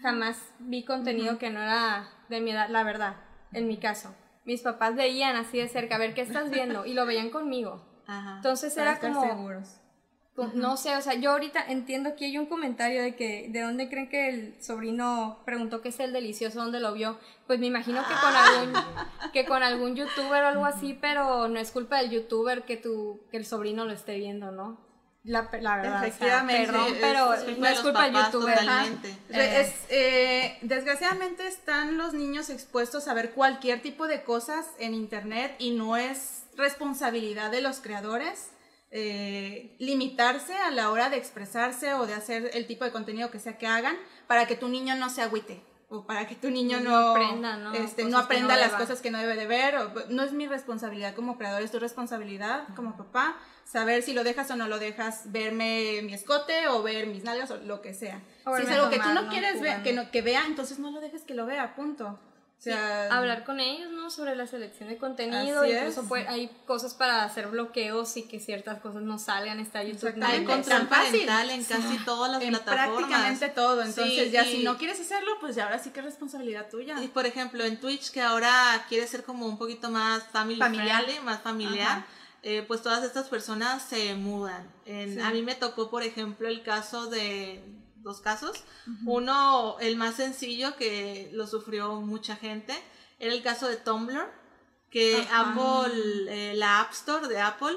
jamás vi contenido que no era de mi edad, la verdad, en mi caso. Mis papás veían así de cerca, a ver qué estás viendo, y lo veían conmigo. Ajá. Entonces era como, seguros. Pues, No sé, o sea, yo ahorita entiendo que hay un comentario de que de dónde creen que el sobrino preguntó qué es el delicioso, dónde lo vio. Pues me imagino que con algún que con algún youtuber o algo así, pero no es culpa del youtuber que tu que el sobrino lo esté viendo, ¿no? La, la verdad, o sea, Efectivamente, perdón, es- pero es no es culpa del youtuber. Eh, es, eh, desgraciadamente están los niños expuestos a ver cualquier tipo de cosas en internet y no es responsabilidad de los creadores eh, limitarse a la hora de expresarse o de hacer el tipo de contenido que sea que hagan para que tu niño no se agüite o para que tu niño No no, aprenda, ¿no? este, no aprenda no las deba. cosas que no debe de ver. o- no es mi responsabilidad como creador, es tu responsabilidad como papá saber si lo dejas o no lo dejas, verme mi escote o ver mis nalgas o lo que sea. O si es algo que tú no quieres ver, que, no, que vea, entonces no lo dejes que lo vea, punto. O sea, hablar con ellos, ¿no? Sobre la selección de contenido, Así incluso es. puede- hay cosas para hacer bloqueos y que ciertas cosas no salgan, está YouTube. Tan fácil. en casi todas las en plataformas. prácticamente todo. Entonces, Sí, ya y- si no quieres hacerlo, pues ya ahora sí que es responsabilidad tuya. Y por ejemplo, en Twitch, que ahora quiere ser como un poquito más family Familiar. friendly, más familiar, eh, pues todas estas personas se mudan. En- Sí. A mí me tocó, por ejemplo, el caso de dos casos. Uno, el más sencillo, que lo sufrió mucha gente, era el caso de Tumblr, que Ajá. Apple, eh, la App Store de Apple,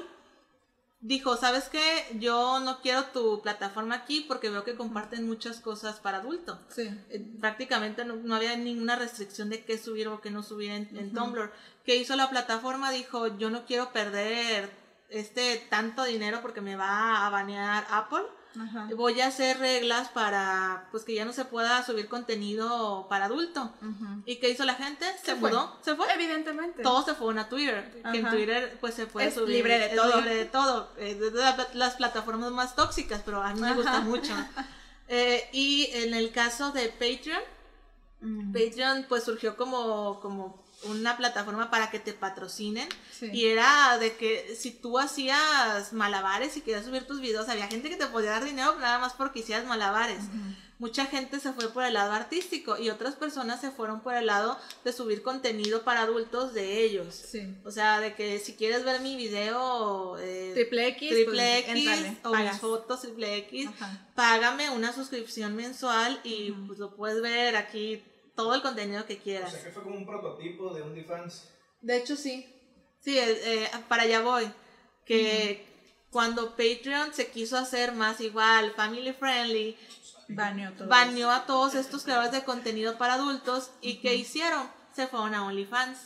dijo, ¿sabes qué? Yo no quiero tu plataforma aquí porque veo que comparten muchas cosas para adulto Sí. eh, prácticamente no, no había ninguna restricción de qué subir o qué no subir en, en Tumblr. ¿Qué hizo la plataforma? Dijo, yo no quiero perder este tanto dinero porque me va a banear Apple. Ajá. Voy a hacer reglas para pues que ya no se pueda subir contenido para adulto. ¿Y qué hizo la gente? Se, Se fue. mudó, se fue. Evidentemente. Todos se fueron a Twitter, que en. Twitter pues se puede Es subir. libre de es todo. libre de todo. eh, de la- las plataformas más tóxicas, pero a mí me gusta mucho. Eh, y en el caso de Patreon, Ujú. Patreon pues surgió como, como una plataforma para que te patrocinen Sí. y era de que si tú hacías malabares y querías subir tus videos, había gente que te podía dar dinero nada más porque hicieras malabares. Mucha gente se fue por el lado artístico y otras personas se fueron por el lado de subir contenido para adultos de ellos. Sí. O sea, de que si quieres ver mi video eh, Triple X. triple pues, X éntrale, o pagas. mis fotos triple X, Ajá. págame una suscripción mensual y pues lo puedes ver aquí todo el contenido que O quieras. sea que fue como un prototipo de OnlyFans. De hecho, sí. Sí, eh, eh, para allá voy. Que cuando Patreon se quiso hacer más igual, family friendly, Baneó a todos estos creadores de contenido para adultos y ¿qué hicieron? Se fueron a OnlyFans.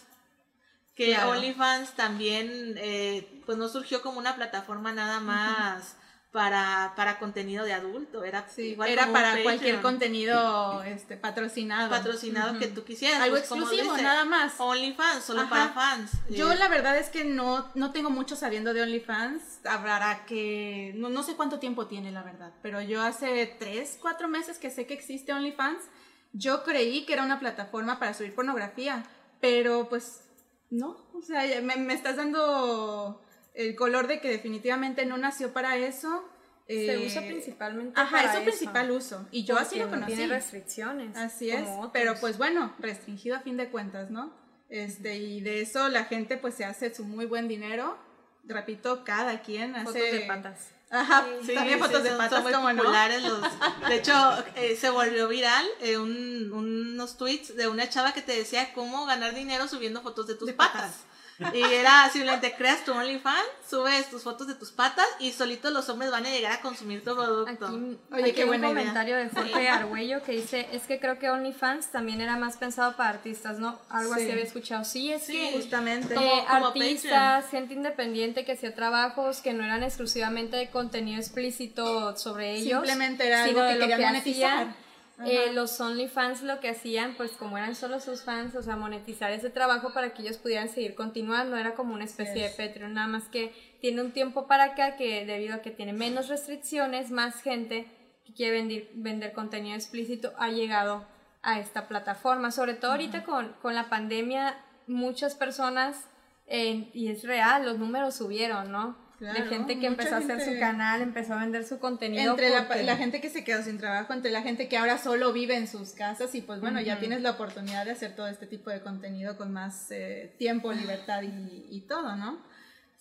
Que Claro. OnlyFans también, eh, pues no surgió como una plataforma nada más para, para contenido de adulto, era Sí, igual era para Patreon cualquier contenido este, patrocinado. patrocinado que tú quisieras. Algo pues, exclusivo, dice, nada más. OnlyFans, solo Ajá. para fans. Yo Eh, la verdad es que no, no tengo mucho sabiendo de OnlyFans. Habrá que... No, no sé cuánto tiempo tiene, la verdad. Pero yo hace tres, cuatro meses que sé que existe OnlyFans. Yo creí que era una plataforma para subir pornografía. Pero pues no. O sea, me, me estás dando el color de que definitivamente no nació para eso. Se eh, usa principalmente Ajá, para es su eso, principal uso. Y yo así lo no conocí. Tiene restricciones. Así es, pero pues bueno, restringido a fin de cuentas, ¿no? Este, y de eso la gente pues se hace su muy buen dinero. Repito, cada quien hace... Fotos de patas. Ajá, Sí, también sí, fotos de son- patas, son muy como no. populares los- De hecho, eh, se volvió viral eh, un- unos tweets de una chava que te decía cómo ganar dinero subiendo fotos de tus De patas. patas. Y era simplemente creas tu OnlyFans, subes tus fotos de tus patas y solitos los hombres van a llegar a consumir tu producto. Aquí, Oye, aquí qué idea. comentario de Jorge Argüello que dice, es que creo que OnlyFans también era más pensado para artistas, ¿no? Algo Sí. así había escuchado. Sí, es Sí, que Justamente. Eh, como artistas, gente independiente que hacía trabajos que no eran exclusivamente de contenido explícito sobre ellos. Simplemente era algo que querían monetizar. hacían. Eh, los OnlyFans lo que hacían, pues como eran solo sus fans, o sea, monetizar ese trabajo para que ellos pudieran seguir continuando, era como una especie Yes. de Patreon, nada más que tiene un tiempo para acá que debido a que tiene menos restricciones, más gente que quiere vender, vender contenido explícito ha llegado a esta plataforma, sobre todo ahorita con, con la pandemia, muchas personas, eh, y es real, los números subieron, ¿no? De Claro, gente que empezó a hacer su canal, empezó a vender su contenido. Entre la, porque- la gente que se quedó sin trabajo, entre la gente que ahora solo vive en sus casas y pues bueno, ya Ujú. tienes la oportunidad de hacer todo este tipo de contenido con más eh, tiempo, libertad y, y todo, ¿no?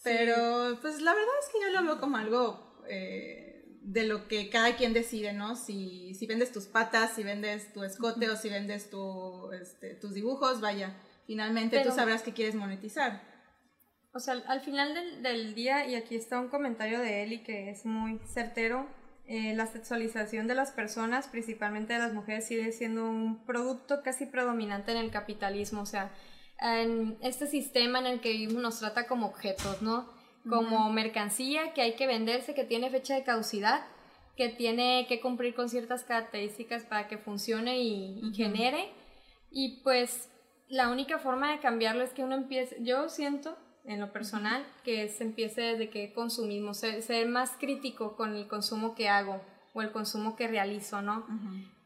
Pero pues la verdad es que yo lo veo como algo eh, de lo que cada quien decide, ¿no? Si, si vendes tus patas, si vendes tu escote o si vendes tu, este, tus dibujos, vaya, finalmente Pero- tú sabrás que quieres monetizar. O sea, al final del, del día, y aquí está un comentario de Eli que es muy certero, eh, la sexualización de las personas, principalmente de las mujeres, sigue siendo un producto casi predominante en el capitalismo. O sea, en este sistema en el que vivimos nos trata como objetos, ¿no? Como mercancía que hay que venderse, que tiene fecha de caducidad, que tiene que cumplir con ciertas características para que funcione y, y genere. Y pues la única forma de cambiarlo es que uno empiece, yo siento en lo personal que se empiece desde que consumimos, ser, ser más crítico con el consumo que hago o el consumo que realizo, ¿no?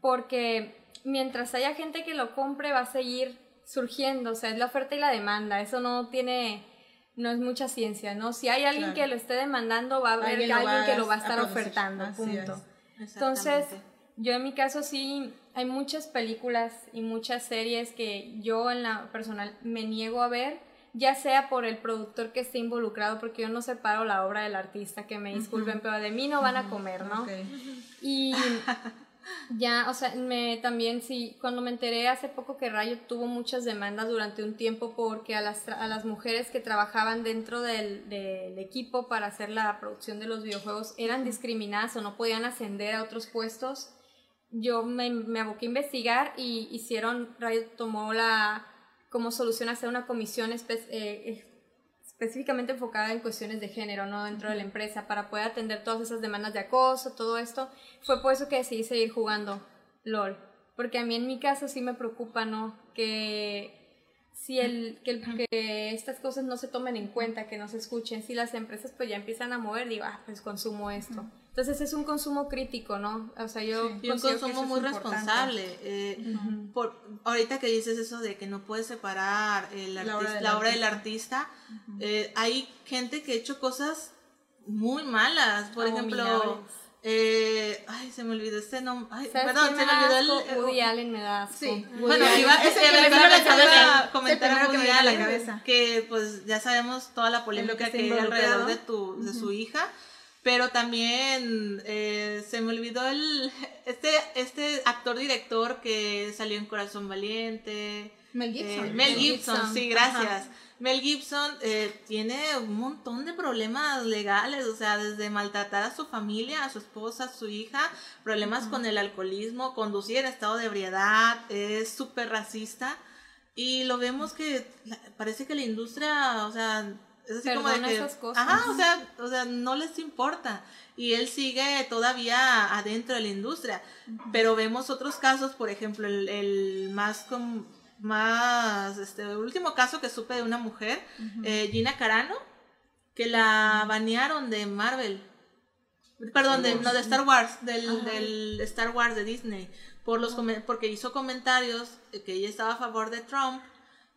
Porque mientras haya gente que lo compre va a seguir surgiendo, o sea, es la oferta y la demanda, eso no tiene, no es mucha ciencia, ¿no? Si hay alguien Claro. que lo esté demandando, va a haber Alguien que lo va a a estar producir, ofertando, así punto. es. Entonces, yo en mi caso sí, hay muchas películas y muchas series que yo en la personal me niego a ver, ya sea por el productor que esté involucrado, porque yo no separo la obra del artista, que me disculpen, pero de mí no van a comer, ¿no? Ok. Y ya, o sea, me también sí, cuando me enteré hace poco que Rayo tuvo muchas demandas durante un tiempo porque a las, a las mujeres que trabajaban dentro del, del equipo para hacer la producción de los videojuegos eran discriminadas o no podían ascender a otros puestos, yo me, me aboqué a investigar y hicieron, Rayo tomó la como solución hacer una comisión espe- eh, específicamente enfocada en cuestiones de género, ¿no? Dentro de la empresa, para poder atender todas esas demandas de acoso, todo esto. Fue por eso que decidí seguir jugando LOL. Porque a mí en mi caso sí me preocupa, ¿no? Que si el, que, el- que estas cosas no se tomen en cuenta, que no se escuchen, si las empresas pues ya empiezan a mover, digo, ah, pues consumo esto. Entonces es un consumo crítico, ¿no? O sea, yo... Un que consumo muy responsable. eh, por, ahorita que dices eso de que no puedes separar el La artis- obra del la obra del artista, eh, hay gente que ha hecho cosas muy malas. Por ejemplo, eh, ay, se me olvidó este nombre. Ay, ¿Sabes perdón, se me olvidó el. asco? Woody Allen me da asco. Sí, Bueno, iba, Allen. Es el que me a la cabeza. a comentar a que Woody a la Allen, cabeza. que pues ya sabemos toda la polémica está que hay alrededor de, tu, de su hija, pero también eh, se me olvidó el este este actor director que salió en Corazón Valiente. Mel Gibson. Eh, Mel Mel Gibson, Gibson, sí, gracias. Mel Gibson eh, tiene un montón de problemas legales, o sea, desde maltratar a su familia, a su esposa, a su hija, problemas con el alcoholismo, conducir en estado de ebriedad, es súper racista. Y lo vemos que parece que la industria, o sea, es así como de que... esas cosas. Ajá, o sea, o sea, no les importa. Y él sigue todavía adentro de la industria. Pero vemos otros casos, por ejemplo, el, el más... com- más este el último caso que supe de una mujer eh, Gina Carano que la banearon de Marvel. Perdón de, no de Star Wars del, del Star Wars de Disney por los porque hizo comentarios eh, que ella estaba a favor de Trump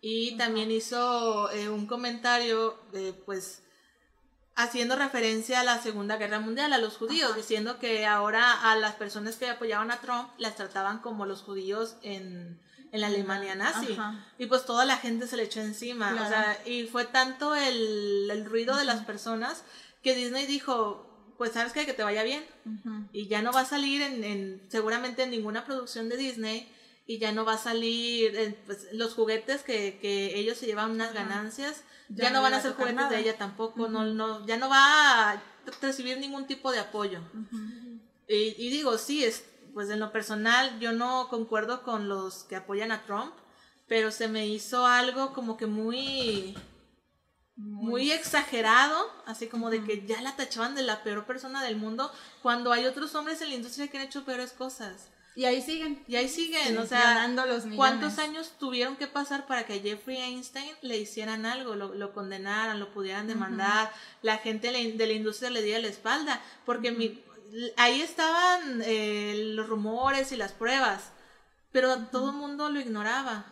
y también hizo eh, un comentario eh, pues haciendo referencia a la Segunda Guerra Mundial, a los judíos, diciendo que ahora a las personas que apoyaban a Trump las trataban como los judíos en, en la Alemania nazi. Ajá. Y pues toda la gente se le echó encima. O sea, y fue tanto el, el ruido de las personas que Disney dijo, pues sabes qué? que te vaya bien. Y ya no va a salir en, en- seguramente en ninguna producción de Disney. Y ya no va a salir en, pues, los juguetes que, que ellos se llevan unas ganancias. Ya, Ya no van a ser juguetes de ella tampoco. no, no, ya no va a recibir ningún tipo de apoyo. Y, y digo, sí, es, pues en lo personal yo no concuerdo con los que apoyan a Trump, pero se me hizo algo como que muy, muy exagerado, así como de que ya la tachaban de la peor persona del mundo, cuando hay otros hombres en la industria que han hecho peores cosas. Y ahí siguen. Y ahí siguen, Sí, o sea, los. ¿cuántos años tuvieron que pasar para que a Jeffrey Einstein le hicieran algo, lo, lo condenaran, lo pudieran demandar, la gente de la, industria le diera la espalda? Porque mi- ahí estaban eh, los rumores y las pruebas, pero todo el mundo lo ignoraba.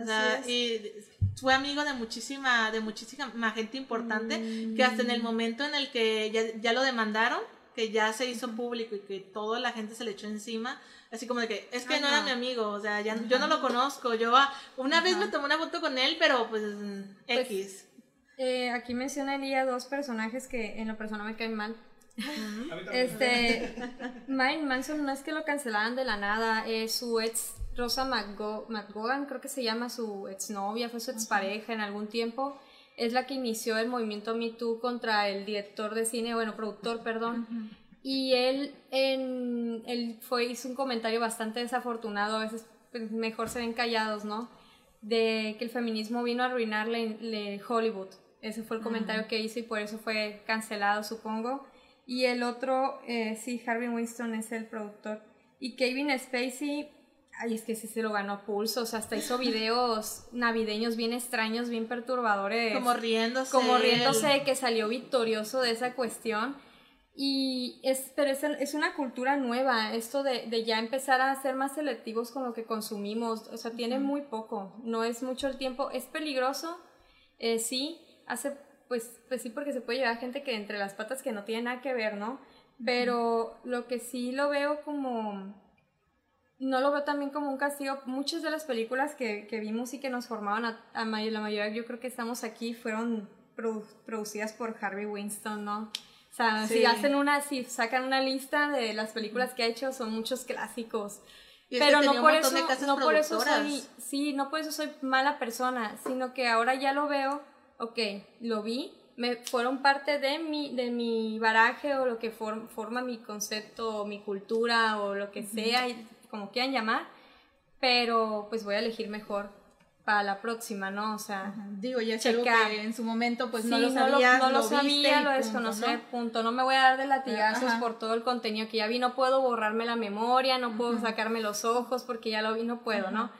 O sea, Así y fue amigo de muchísima, de muchísima gente importante que hasta en el momento en el que ya, ya lo demandaron, que ya se hizo público y que toda la gente se le echó encima, así como de que es que no era Ajá. mi amigo, o sea, ya, yo no lo conozco, yo ah, una vez me tomé una foto con él, pero pues, mm, X. Eh, aquí mencionaría dos personajes que en lo personal me caen mal. Este, Marilyn Manson no es que lo cancelaran de la nada, eh, su ex Rosa McGo- McGowan, creo que se llama su exnovia, fue su expareja en algún tiempo, es la que inició el movimiento Me Too contra el director de cine, bueno, productor, perdón. Y él, en, él fue, hizo un comentario bastante desafortunado, a veces pues, mejor se ven callados, ¿no? De que el feminismo vino a arruinarle le Hollywood. Ese fue el comentario que hizo y por eso fue cancelado, supongo. Y el otro, eh, sí, Harvey Winston es el productor. Y Kevin Spacey, ay, es que ese se lo ganó a pulso, o sea, hasta hizo videos navideños bien extraños, bien perturbadores Como riéndose. como riéndose de que salió victorioso de esa cuestión. Y es, pero es, es una cultura nueva, esto de, de ya empezar a ser más selectivos con lo que consumimos, o sea, tiene muy poco, no es mucho el tiempo, es peligroso, eh, sí, hace, pues, pues sí, porque se puede llevar gente que entre las patas que no tiene nada que ver, ¿no? Pero lo que sí lo veo como, no lo veo también como un castigo. Muchas de las películas que, que vimos y que nos formaban, a, a may- la mayoría yo creo que estamos aquí, fueron produ- producidas por Harvey Winston, ¿no? O sea, Sí. si hacen una, si sacan una lista de las películas que ha hecho, son muchos clásicos. Y Pero no por, eso, no por eso soy, sí, no por eso soy mala persona, sino que ahora ya lo veo, ok, lo vi, me fueron parte de mi, de mi baraje o lo que form- forma mi concepto, o mi cultura o lo que sea, y como quieran llamar, pero pues voy a elegir mejor para la próxima, ¿no? O sea, Digo, ya es algo que en su momento pues sí, no lo no sabías, no lo viste sabía, lo punto, ¿no? punto. No me voy a dar de latigazos Ajá. por todo el contenido que ya vi. No puedo borrarme la memoria, no puedo sacarme los ojos porque ya lo vi, no puedo, ¿no?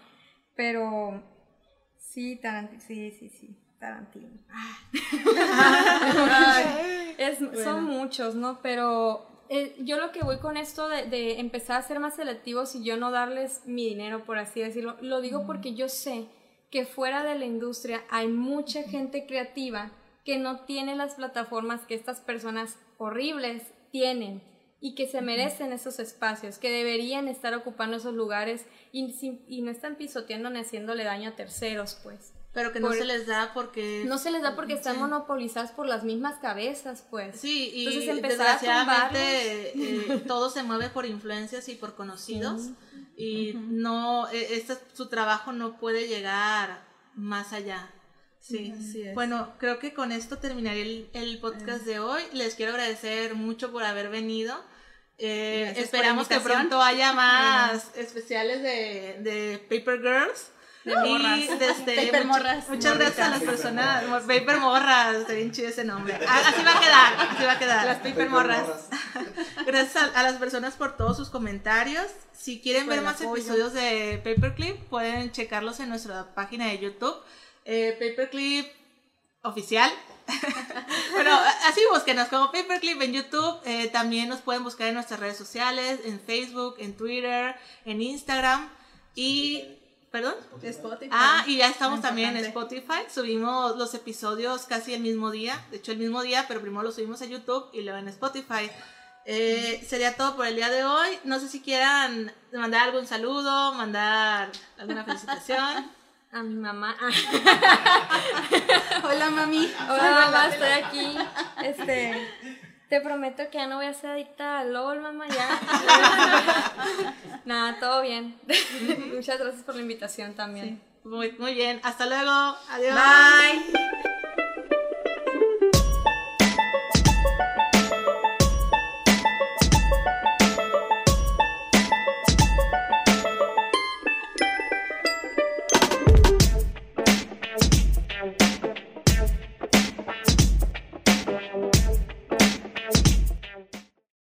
Pero sí, Tarantino, sí, sí, sí, Tarantino. Es- Son muchos, ¿no? Pero eh, yo lo que voy con esto de, de empezar a ser más selectivos y yo no darles mi dinero, por así decirlo, lo digo porque yo sé que fuera de la industria hay mucha gente creativa que no tiene las plataformas que estas personas horribles tienen y que se merecen esos espacios, que deberían estar ocupando esos lugares y, y no están pisoteando ni haciéndole daño a terceros, pues. Pero que no por- se les da porque... No se les da porque están Sí. monopolizadas por las mismas cabezas, pues. Sí, y Entonces, desgraciadamente eh, todo se mueve por influencias y por conocidos y no, eh, este, su trabajo no puede llegar más allá. Sí, Así es. bueno, creo que con esto terminaría el, el podcast de hoy. Les quiero agradecer mucho por haber venido. Eh, esperamos que pronto haya más especiales de, de Paper Girls. De Y morras. de este, morras. Muchas gracias a las personas. Paper Morras, está bien chido ese nombre. Ah, Así va a quedar, así va a quedar. Las Paper morras. Gracias a, a las personas por todos sus comentarios. Si quieren ver más apoyo. episodios de Paperclip, pueden checarlos en nuestra página de YouTube. Eh, Paperclip oficial. bueno, así búsquenos como Paperclip en YouTube. Eh, también nos pueden buscar en nuestras redes sociales, en Facebook, en Twitter, en Instagram. Y ¿Perdón? Spotify. Ah, y ya estamos también en. Spotify. Subimos los episodios casi el mismo día. De hecho, el mismo día, pero primero los subimos a YouTube y luego en Spotify. Eh, sería todo por el día de hoy. No sé si quieran mandar algún saludo, mandar alguna felicitación. A mi mamá. Hola, mami. Hola mamá, estoy aquí. Este, te prometo que ya no voy a ser adicta al LOL, mamá, ya. Nada, todo bien. Muchas gracias por la invitación también. Muy, muy bien. Hasta luego. Adiós. Bye.